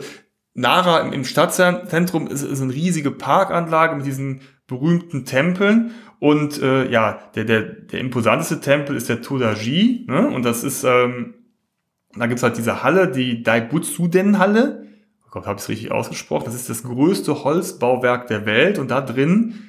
Nara im, im Stadtzentrum ist, ist eine riesige Parkanlage mit diesen berühmten Tempeln. Und äh, ja, der, der, der imposanteste Tempel ist der Todaji. Ne? Und das ist, ähm, da gibt's halt diese Halle, die Daibutsu-Den-Halle. Oh Gott, habe ich richtig ausgesprochen? Das ist das größte Holzbauwerk der Welt. Und da drin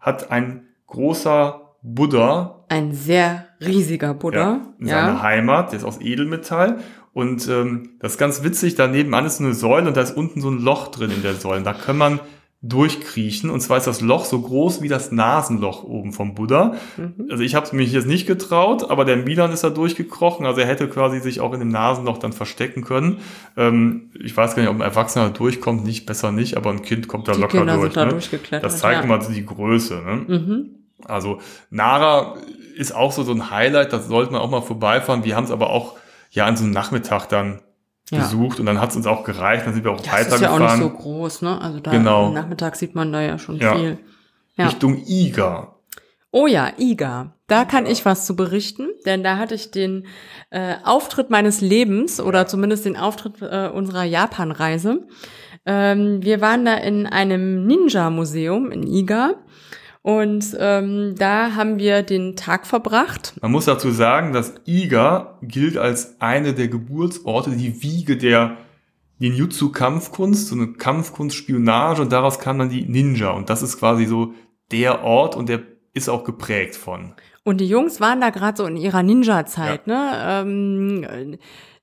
hat ein großer Buddha Ein sehr riesiger Buddha. in seiner Heimat, der ist aus Edelmetall. Und ähm, das ist ganz witzig, daneben an ist eine Säule und da ist unten so ein Loch drin in der Säule. Und da kann man durchkriechen. Und zwar ist das Loch so groß wie das Nasenloch oben vom Buddha. Mhm. Also ich habe mich jetzt nicht getraut, aber der Milan ist da durchgekrochen. Also er hätte quasi sich auch in dem Nasenloch dann verstecken können. Ähm, ich weiß gar nicht, ob ein Erwachsener durchkommt, nicht, besser nicht, aber ein Kind kommt da Die locker Kinder durch. sind da ne? durchgeklettert. Das zeigt ja. immer so die Größe. Ne? Mhm. Also Nara ist auch so, so ein Highlight, das sollte man auch mal vorbeifahren. Wir haben es aber auch ja an so einem Nachmittag dann Ja. besucht und dann hat es uns auch gereicht, dann sind wir auch Ja, es ist ja auch weitergefahren nicht so groß, ne? Also da Genau. am Nachmittag sieht man da ja schon Ja. viel. Ja. Richtung Iga. Oh ja, Iga. Da kann ich was zu berichten, denn da hatte ich den äh, Auftritt meines Lebens oder zumindest den Auftritt äh, unserer Japan-Reise. Ähm, wir waren da in einem Ninja-Museum in Iga und ähm, da haben wir den Tag verbracht. Man muss dazu sagen, dass Iga gilt als eine der Geburtsorte, die Wiege der Ninjutsu-Kampfkunst, so eine Kampfkunst-Spionage und daraus kam dann die Ninja und das ist quasi so der Ort und der ist auch geprägt von. Und die Jungs waren da gerade so in ihrer Ninja-Zeit, ne? Ähm, äh,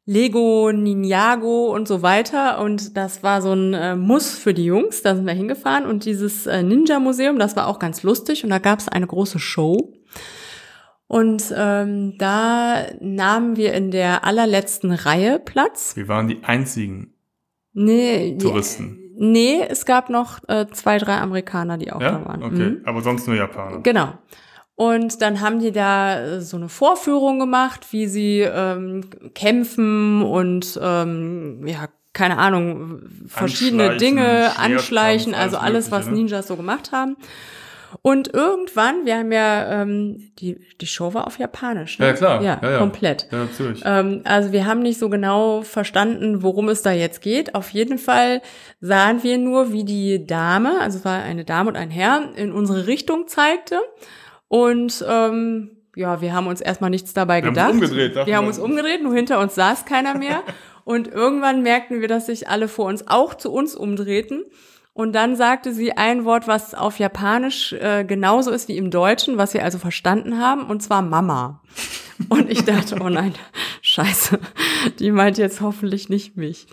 Lego, Ninjago und so weiter. Und das war so ein äh, Muss für die Jungs. Da sind wir hingefahren. Und dieses äh, Ninja-Museum, das war auch ganz lustig. Und da gab es eine große Show. Und ähm, da nahmen wir in der allerletzten Reihe Platz. Wir waren die einzigen Nee, die- Touristen. nee, es gab noch äh, zwei, drei Amerikaner, die auch Ja? da waren. Okay, Mhm. aber sonst nur Japaner. Genau. Und dann haben die da äh, so eine Vorführung gemacht, wie sie ähm, kämpfen und ähm, ja, keine Ahnung, verschiedene Anschleichen, Dinge anschleichen, also alles, was ne? Ninjas so gemacht haben. Und irgendwann, wir haben ja, ähm, die, die Show war auf Japanisch. Ne? Ja, klar. Ja, Ja, ja. komplett. Ja, natürlich. Ähm, also wir haben nicht so genau verstanden, worum es da jetzt geht. Auf jeden Fall sahen wir nur, wie die Dame, also es war eine Dame und ein Herr, in unsere Richtung zeigte. Und ähm, ja, wir haben uns erstmal nichts dabei Wir haben gedacht. uns umgedreht, wir haben uns umgedreht, nur hinter uns saß keiner mehr. und irgendwann merkten wir, dass sich alle vor uns auch zu uns umdrehten. Und dann sagte sie ein Wort, was auf Japanisch äh, genauso ist wie im Deutschen, was wir also verstanden haben, und zwar Mama. Und ich dachte, oh nein, scheiße, die meint jetzt hoffentlich nicht mich.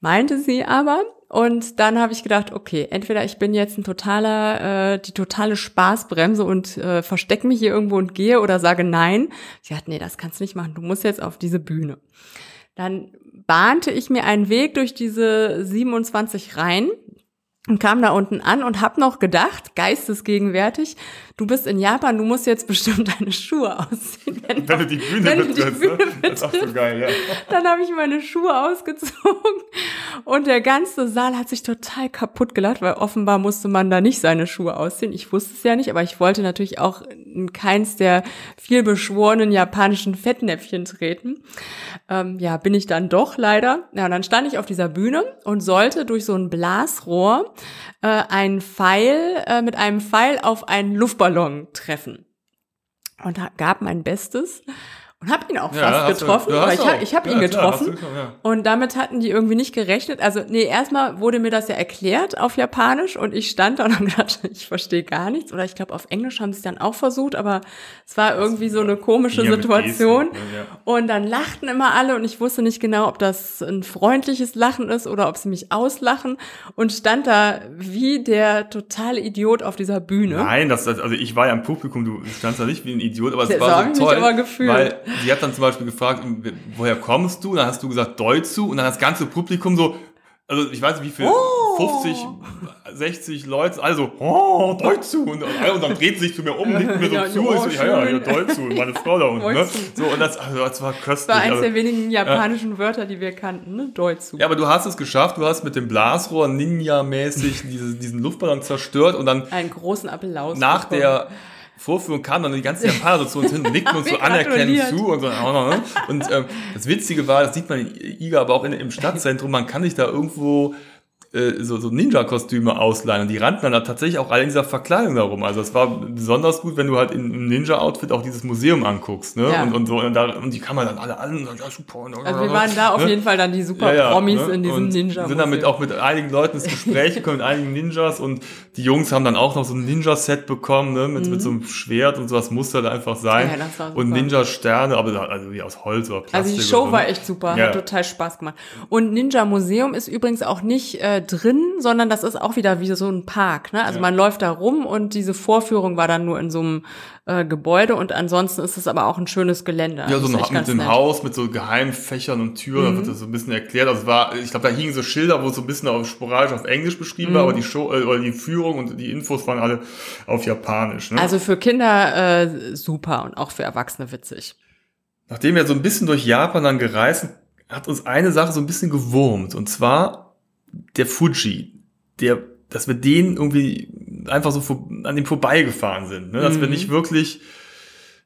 Meinte sie aber. Und dann habe ich gedacht, okay, entweder ich bin jetzt ein totaler, äh, die totale Spaßbremse und äh, verstecke mich hier irgendwo und gehe oder sage nein. Sie hat, nee, das kannst du nicht machen, du musst jetzt auf diese Bühne. Dann bahnte ich mir einen Weg durch diese 27 Reihen und kam da unten an und hab noch gedacht, geistesgegenwärtig, du bist in Japan, du musst jetzt bestimmt deine Schuhe ausziehen. wenn du die Bühne wenn du die betrittst, Bühne ne? Das ist auch so geil, ja. Dann habe ich meine Schuhe ausgezogen und der ganze Saal hat sich total kaputt gelacht, weil offenbar musste man da nicht seine Schuhe ausziehen. Ich wusste es ja nicht, aber ich wollte natürlich auch in keins der vielbeschworenen japanischen Fettnäpfchen treten. Ähm, ja, bin ich dann doch leider. Ja, und dann stand ich auf dieser Bühne und sollte durch so ein Blasrohr äh, einen Pfeil äh, mit einem Pfeil auf einen Luftballon treffen und gab mein Bestes. Und habe ihn auch ja, fast getroffen. Du, ich habe hab ihn ja, getroffen. Klar, ja. Und damit hatten die irgendwie nicht gerechnet. Also, nee, erstmal wurde mir das ja erklärt auf Japanisch und ich stand da und habe gedacht, ich verstehe gar nichts. Oder ich glaube, auf Englisch haben sie es dann auch versucht, aber es war irgendwie so eine komische Situation. Und dann lachten immer alle und ich wusste nicht genau, ob das ein freundliches Lachen ist oder ob sie mich auslachen und stand da wie der totale Idiot auf dieser Bühne. Nein, das, also ich war ja im Publikum, du standst da nicht wie ein Idiot, aber es war so toll, weil sie hat dann zum Beispiel gefragt, woher kommst du? Und dann hast du gesagt, Deutschu. Und dann das ganze Publikum so, also ich weiß nicht wie viel, oh. 50, 60 Leute, also, oh, Deutschu. Und, und dann dreht sie sich zu mir um, nickt mir so ja, zu. Ja, ich so, ja, ja, ja, Deutschu, meine Frau da unten. Ne? So, und das, also, das war köstlich. Das war eins also, der wenigen japanischen ja. Wörter, die wir kannten, ne? Deutschu. Ja, aber du hast es geschafft, du hast mit dem Blasrohr Ninja-mäßig diese, diesen Luftballon zerstört und dann... Einen großen Applaus Nach bekommen. der Vorführung kam dann die ganzen Japaner so zu uns hin, nickten uns so anerkennend zu und so. Und ähm, das Witzige war, das sieht man in Iga, aber auch in, im Stadtzentrum, man kann sich da irgendwo äh, so, so Ninja-Kostüme ausleihen. Und die rannten dann da tatsächlich auch alle in dieser Verkleidung darum. Also es war besonders gut, wenn du halt in, im Ninja-Outfit auch dieses Museum anguckst. Ne? Ja. Und, und so. Und, da, und die kann man dann alle an. Und ja, super, also wir waren da ne? auf jeden Fall dann die super ja, Promis ne? in diesem Ninja-Museum. sind damit auch mit einigen Leuten ins Gespräch gekommen, mit einigen Ninjas. Und die Jungs haben dann auch noch so ein Ninja-Set bekommen, ne? mit, mhm. mit so einem Schwert und sowas muss halt einfach sein. Ja, und Ninja-Sterne, aber also wie aus Holz oder Plastik. Also die Show war echt super, hat total Spaß gemacht. Und Ninja-Museum ist übrigens auch nicht äh, drin, sondern das ist auch wieder wie so ein Park. Ne? Also ja. man läuft da rum und diese Vorführung war dann nur in so einem äh, Gebäude und ansonsten ist es aber auch ein schönes Gelände. Ja, so ein, mit dem nett. Haus, mit so Geheimfächern und Türen, mhm. da wird das so ein bisschen erklärt. Also war, ich glaube, da hingen so Schilder, wo es so ein bisschen auf, sporadisch auf Englisch beschrieben mhm. war, aber die Show äh, oder die Führung und die Infos waren alle auf Japanisch. Ne? Also für Kinder äh, super und auch für Erwachsene witzig. Nachdem wir so ein bisschen durch Japan dann gereist sind, hat uns eine Sache so ein bisschen gewurmt. Und zwar der Fuji der, dass wir den irgendwie einfach so vor, an dem vorbeigefahren sind, ne? dass mhm. wir nicht wirklich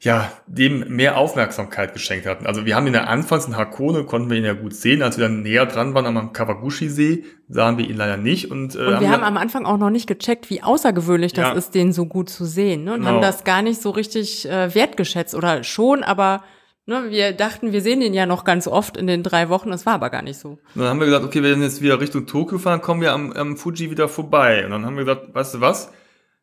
ja, dem mehr Aufmerksamkeit geschenkt hatten. Also wir haben ihn ja anfangs in Hakone, konnten wir ihn ja gut sehen. Als wir dann näher dran waren am Kawaguchi-See, sahen wir ihn leider nicht. Und, äh, und wir haben, haben am Anfang auch noch nicht gecheckt, wie außergewöhnlich das ja. ist, den so gut zu sehen. Ne? Und genau. haben das gar nicht so richtig äh, wertgeschätzt. Oder schon, aber Ne, wir dachten, wir sehen den ja noch ganz oft in den drei Wochen, das war aber gar nicht so. dann haben wir gesagt, okay, wir sind jetzt wieder Richtung Tokio fahren, kommen wir am, am Fuji wieder vorbei. Und dann haben wir gesagt, weißt du was,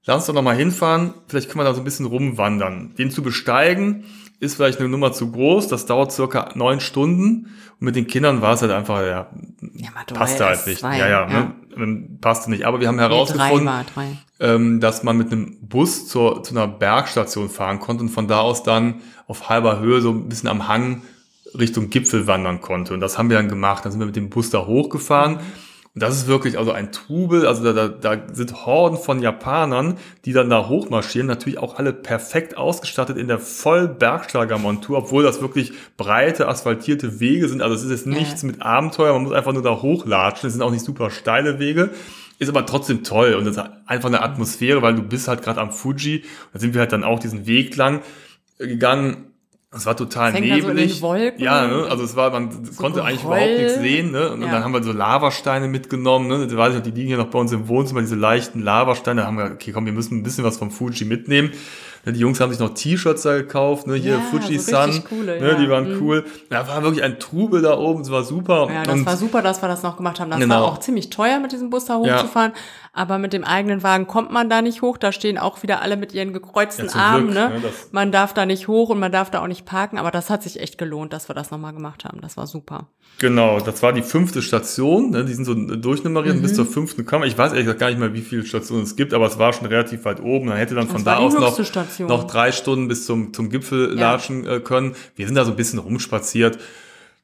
lass uns doch nochmal hinfahren, vielleicht können wir da so ein bisschen rumwandern. Den zu besteigen ist vielleicht eine Nummer zu groß, das dauert circa neun Stunden. Und mit den Kindern war es halt einfach, ja, ja passte halt nicht. Zwei, ja, ja, ja. Ne, passte nicht. Aber wir haben herausgefunden, nee, drei drei. Ähm, dass man mit einem Bus zur, zu einer Bergstation fahren konnte und von da aus dann auf halber Höhe so ein bisschen am Hang Richtung Gipfel wandern konnte. Und das haben wir dann gemacht. Dann sind wir mit dem Bus da hochgefahren. Und das ist wirklich also ein Trubel, also da, da, da sind Horden von Japanern, die dann da hochmarschieren, natürlich auch alle perfekt ausgestattet in der voll Bergsteigermontur, obwohl das wirklich breite, asphaltierte Wege sind. Also es ist jetzt nichts mit Abenteuer, man muss einfach nur da hochlatschen, es sind auch nicht super steile Wege. Ist aber trotzdem toll und das ist einfach eine Atmosphäre, weil du bist halt gerade am Fuji. Da sind wir halt dann auch diesen Weg lang gegangen. Es war total nebelig. So ja, ne? also es war, man so konnte eigentlich überhaupt nichts sehen. Ne? Und, ja. dann haben wir so Lavasteine mitgenommen. Ne? Da weiß ich noch, die liegen hier noch bei uns im Wohnzimmer, diese leichten Lavasteine. Da haben wir, okay, komm, wir müssen ein bisschen was vom Fuji mitnehmen. Ne, die Jungs haben sich noch T-Shirts da gekauft, ne? hier ja, Fuji-Sun, so ne? Ja. die waren mhm. cool. Da war wirklich ein Trubel da oben, es war super. Ja, das und war super, dass wir das noch gemacht haben. Das genau. war auch ziemlich teuer, mit diesem Bus da hochzufahren. Ja. Aber mit dem eigenen Wagen kommt man da nicht hoch. Da stehen auch wieder alle mit ihren gekreuzten Armen. Glück, ne? ne man darf da nicht hoch und man darf da auch nicht parken. Aber das hat sich echt gelohnt, dass wir das nochmal gemacht haben. Das war super. Genau, das war die fünfte Station. Ne? Die sind so durchnummeriert mhm. bis zur fünften Kammer. Ich weiß ehrlich gesagt gar nicht mehr, wie viele Stationen es gibt, aber es war schon relativ weit oben. Man hätte dann von da aus noch, noch drei Stunden bis zum, zum Gipfel ja. latschen äh, können. Wir sind da so ein bisschen rumspaziert.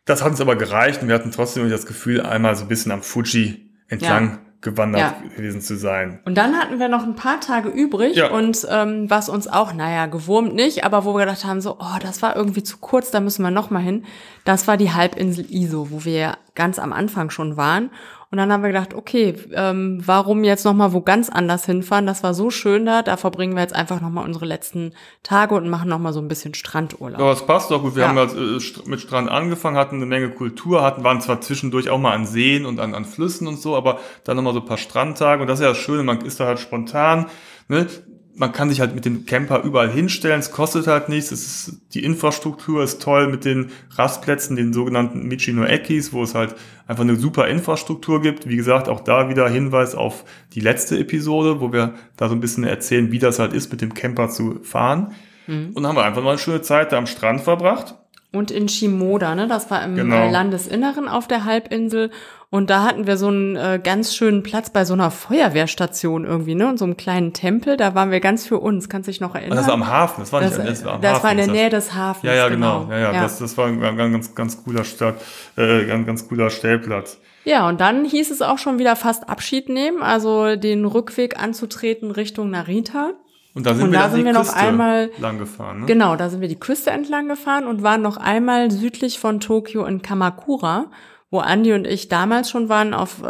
Das hat uns aber gereicht und wir hatten trotzdem das Gefühl, einmal so ein bisschen am Fuji entlang ja gewandert ja. gewesen zu sein. Und dann hatten wir noch ein paar Tage übrig ja. und ähm, was uns auch, naja, gewurmt nicht, aber wo wir gedacht haben, so, oh, das war irgendwie zu kurz, da müssen wir noch mal hin. Das war die Halbinsel Iso, wo wir ganz am Anfang schon waren. Und dann haben wir gedacht, okay, ähm, warum jetzt nochmal wo ganz anders hinfahren? Das war so schön da, da verbringen wir jetzt einfach nochmal unsere letzten Tage und machen nochmal so ein bisschen Strandurlaub. Ja, das passt doch gut. Wir ja. haben ja äh, mit Strand angefangen, hatten eine Menge Kultur, hatten, waren zwar zwischendurch auch mal an Seen und an, an Flüssen und so, aber dann nochmal so ein paar Strandtage und das ist ja das Schöne, man ist da halt spontan. Ne? Man kann sich halt mit dem Camper überall hinstellen, es kostet halt nichts, es ist, die Infrastruktur ist toll mit den Rastplätzen, den sogenannten Michino Ekis, wo es halt einfach eine super Infrastruktur gibt. Wie gesagt, auch da wieder Hinweis auf die letzte Episode, wo wir da so ein bisschen erzählen, wie das halt ist, mit dem Camper zu fahren. Mhm. Und haben wir einfach mal eine schöne Zeit da am Strand verbracht. Und in Shimoda, ne? Das war im genau. Landesinneren auf der Halbinsel. Und da hatten wir so einen äh, ganz schönen Platz bei so einer Feuerwehrstation irgendwie, ne? Und so einem kleinen Tempel. Da waren wir ganz für uns. Kannst du dich noch erinnern? Das war am Hafen. Das war nicht das, das war, am das Hafen, war in der Nähe des Hafens. Ja, ja, genau. genau. Ja, ja, ja. Das, das war ein ganz, ganz cooler Stadt, äh, ganz, ganz cooler Stellplatz. Ja, und dann hieß es auch schon wieder fast Abschied nehmen, also den Rückweg anzutreten Richtung Narita. Und da sind und wir, da sind wir noch einmal lang gefahren. Ne? Genau, da sind wir die Küste entlang gefahren und waren noch einmal südlich von Tokio in Kamakura wo Andy und ich damals schon waren, auf, äh,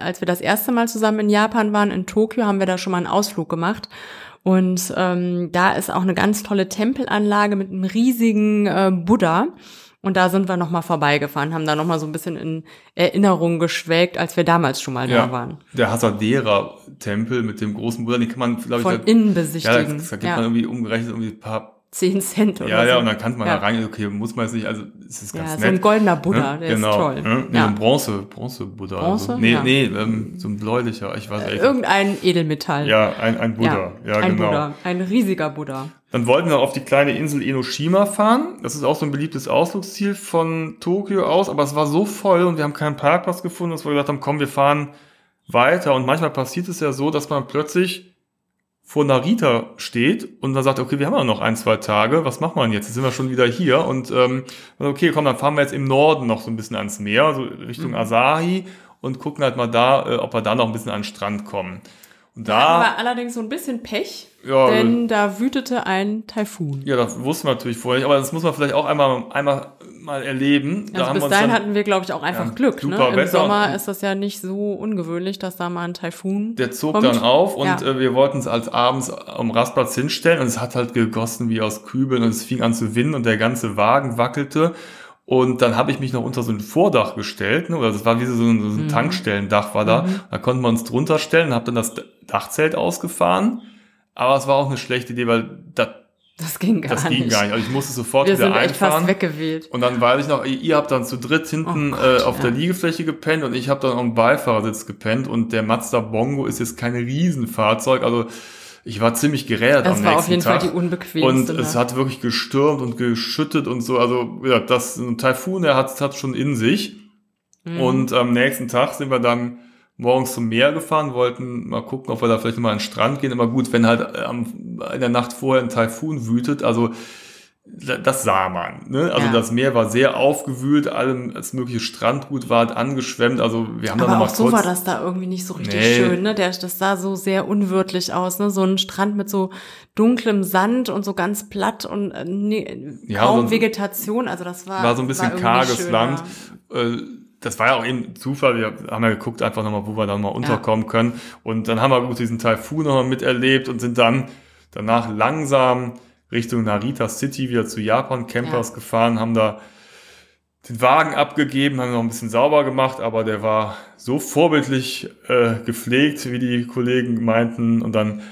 als wir das erste Mal zusammen in Japan waren, in Tokio, haben wir da schon mal einen Ausflug gemacht. Und ähm, da ist auch eine ganz tolle Tempelanlage mit einem riesigen äh, Buddha. Und da sind wir nochmal vorbeigefahren, haben da nochmal so ein bisschen in Erinnerung geschwelgt, als wir damals schon mal ja, da waren. Der Hasadera-Tempel mit dem großen Buddha, den kann man, glaube ich, Von da, innen besichtigen. Ja, da, da gibt ja. man irgendwie umgerechnet irgendwie ein paar 10 Cent oder ja, so. Ja, und dann kann man ja. da rein, okay, muss man jetzt nicht, also es ist ganz ja, nett. so ein goldener Buddha, ne? der genau. ist toll. Ne? Nee, ja. ein Bronze, Bronze-Buddha. Bronze? Also. Nee, ja. nee, ähm, so ein bläulicher, ich weiß äh, Irgendein Edelmetall. Ja, ein, ein Buddha, ja, ein genau. Buddha, ein riesiger Buddha. Dann wollten wir auf die kleine Insel Enoshima fahren. Das ist auch so ein beliebtes Ausflugsziel von Tokio aus, aber es war so voll und wir haben keinen Parkplatz gefunden, dass wir gesagt haben, komm, wir fahren weiter. Und manchmal passiert es ja so, dass man plötzlich vor Narita steht und dann sagt, okay, wir haben ja noch ein, zwei Tage, was machen wir denn jetzt? Jetzt sind wir schon wieder hier und ähm, okay, komm, dann fahren wir jetzt im Norden noch so ein bisschen ans Meer, so Richtung mhm. Asahi und gucken halt mal da, äh, ob wir da noch ein bisschen an den Strand kommen. Und da, haben wir allerdings so ein bisschen Pech, ja, denn da wütete ein Taifun. Ja, das wussten wir natürlich vorher nicht, aber das muss man vielleicht auch einmal, einmal mal erleben. Also da bis dahin dann, hatten wir, glaube ich, auch einfach ja, Glück. Ne? Im Wetter. Sommer ist das ja nicht so ungewöhnlich, dass da mal ein Taifun Der zog kommt. dann auf und ja. äh, wir wollten es als abends am Rastplatz hinstellen und es hat halt gegossen wie aus Kübeln und es fing an zu winden und der ganze Wagen wackelte. Und dann habe ich mich noch unter so ein Vordach gestellt, ne? oder das war wie so ein, so ein mhm. Tankstellendach war da. Mhm. Da konnten wir uns drunter stellen, habe dann das Dachzelt ausgefahren. Aber es war auch eine schlechte Idee, weil das das ging gar das nicht. Das ging gar nicht. Also ich musste sofort Wir wieder sind einfahren. Echt fast weggeweht. Und dann weiß ich noch, ihr habt dann zu dritt hinten oh Gott, äh, auf ja. der Liegefläche gepennt und ich habe dann am Beifahrersitz gepennt und der Mazda Bongo ist jetzt kein Riesenfahrzeug, also ich war ziemlich gerädert das am nächsten Tag. Das war auf jeden Tag. Fall die unbequemste. Und es hat wirklich gestürmt und geschüttet und so. Also ja, das ein Taifun, der hat es schon in sich. Mhm. Und am nächsten Tag sind wir dann morgens zum Meer gefahren, wollten mal gucken, ob wir da vielleicht mal an den Strand gehen. Immer gut, wenn halt äh, in der Nacht vorher ein Taifun wütet, also das sah man. Ne? Also ja. das Meer war sehr aufgewühlt, allem das mögliche Strandgut war halt angeschwemmt. Also wir haben Aber da noch mal auch so war das da irgendwie nicht so richtig nee. schön. Ne? Der, das sah so sehr unwirtlich aus. Ne? So ein Strand mit so dunklem Sand und so ganz platt und äh, ne, ja, kaum so Vegetation. Also das war war so ein bisschen karges Land. Äh, das war ja auch eben Zufall. Wir haben ja geguckt einfach nochmal, wo wir dann mal unterkommen ja. können. Und dann haben wir gut diesen Taifun nochmal miterlebt und sind dann danach langsam Richtung Narita City wieder zu Japan Campers ja. gefahren, haben da den Wagen abgegeben, haben noch ein bisschen sauber gemacht, aber der war so vorbildlich äh, gepflegt, wie die Kollegen meinten. Und dann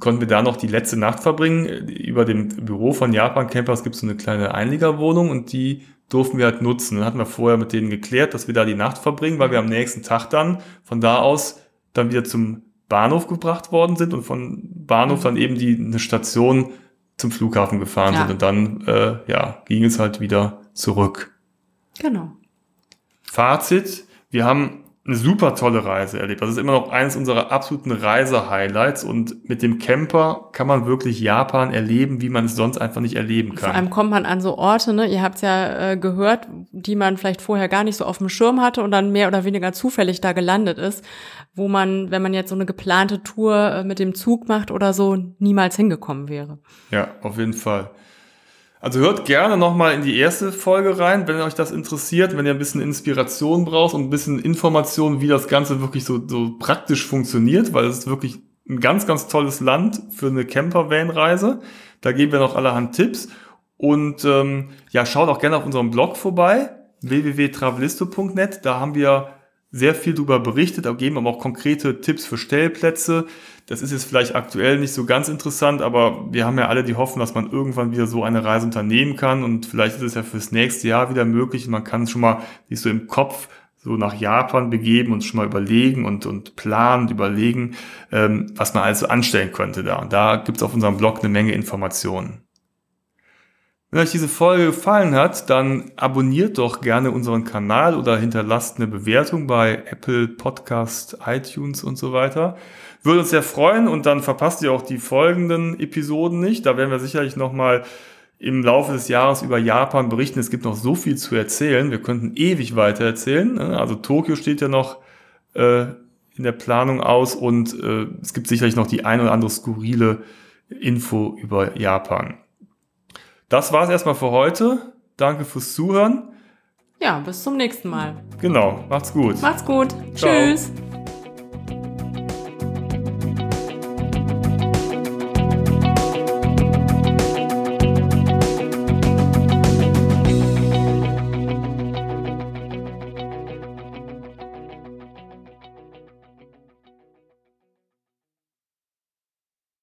konnten wir da noch die letzte Nacht verbringen. Über dem Büro von Japan Campers gibt es so eine kleine Einliegerwohnung und die durften wir halt nutzen. Dann hatten wir vorher mit denen geklärt, dass wir da die Nacht verbringen, weil wir am nächsten Tag dann von da aus dann wieder zum Bahnhof gebracht worden sind und von Bahnhof dann eben die eine Station zum Flughafen gefahren ja. sind und dann äh, ja ging es halt wieder zurück. Genau. Fazit: Wir haben eine super tolle Reise erlebt. Das ist immer noch eines unserer absoluten Reise-Highlights und mit dem Camper kann man wirklich Japan erleben, wie man es sonst einfach nicht erleben kann. Vor allem kommt man an so Orte, ne? ihr habt es ja äh, gehört, die man vielleicht vorher gar nicht so auf dem Schirm hatte und dann mehr oder weniger zufällig da gelandet ist, wo man, wenn man jetzt so eine geplante Tour äh, mit dem Zug macht oder so, niemals hingekommen wäre. Ja, auf jeden Fall. Also hört gerne nochmal in die erste Folge rein, wenn euch das interessiert, wenn ihr ein bisschen Inspiration braucht und ein bisschen Information, wie das Ganze wirklich so, so praktisch funktioniert, weil es ist wirklich ein ganz, ganz tolles Land für eine Camper-Van-Reise. Da geben wir noch allerhand Tipps. Und ähm, ja, schaut auch gerne auf unserem Blog vorbei, www.travelisto.net. Da haben wir sehr viel darüber berichtet, aber geben aber auch konkrete Tipps für Stellplätze. Das ist jetzt vielleicht aktuell nicht so ganz interessant, aber wir haben ja alle die Hoffnung, dass man irgendwann wieder so eine Reise unternehmen kann und vielleicht ist es ja fürs nächste Jahr wieder möglich. Man kann schon mal sich so im Kopf so nach Japan begeben und schon mal überlegen und, und planen, überlegen, ähm, was man also anstellen könnte da. Und da gibt es auf unserem Blog eine Menge Informationen. Wenn euch diese Folge gefallen hat, dann abonniert doch gerne unseren Kanal oder hinterlasst eine Bewertung bei Apple Podcast, iTunes und so weiter. Würde uns sehr freuen und dann verpasst ihr auch die folgenden Episoden nicht. Da werden wir sicherlich nochmal im Laufe des Jahres über Japan berichten. Es gibt noch so viel zu erzählen. Wir könnten ewig weiter erzählen. Ne? Also Tokio steht ja noch äh, in der Planung aus und äh, es gibt sicherlich noch die ein oder andere skurrile Info über Japan. Das war's erstmal für heute. Danke fürs Zuhören. Ja, bis zum nächsten Mal. Genau, macht's gut. Macht's gut. Ciao. Tschüss.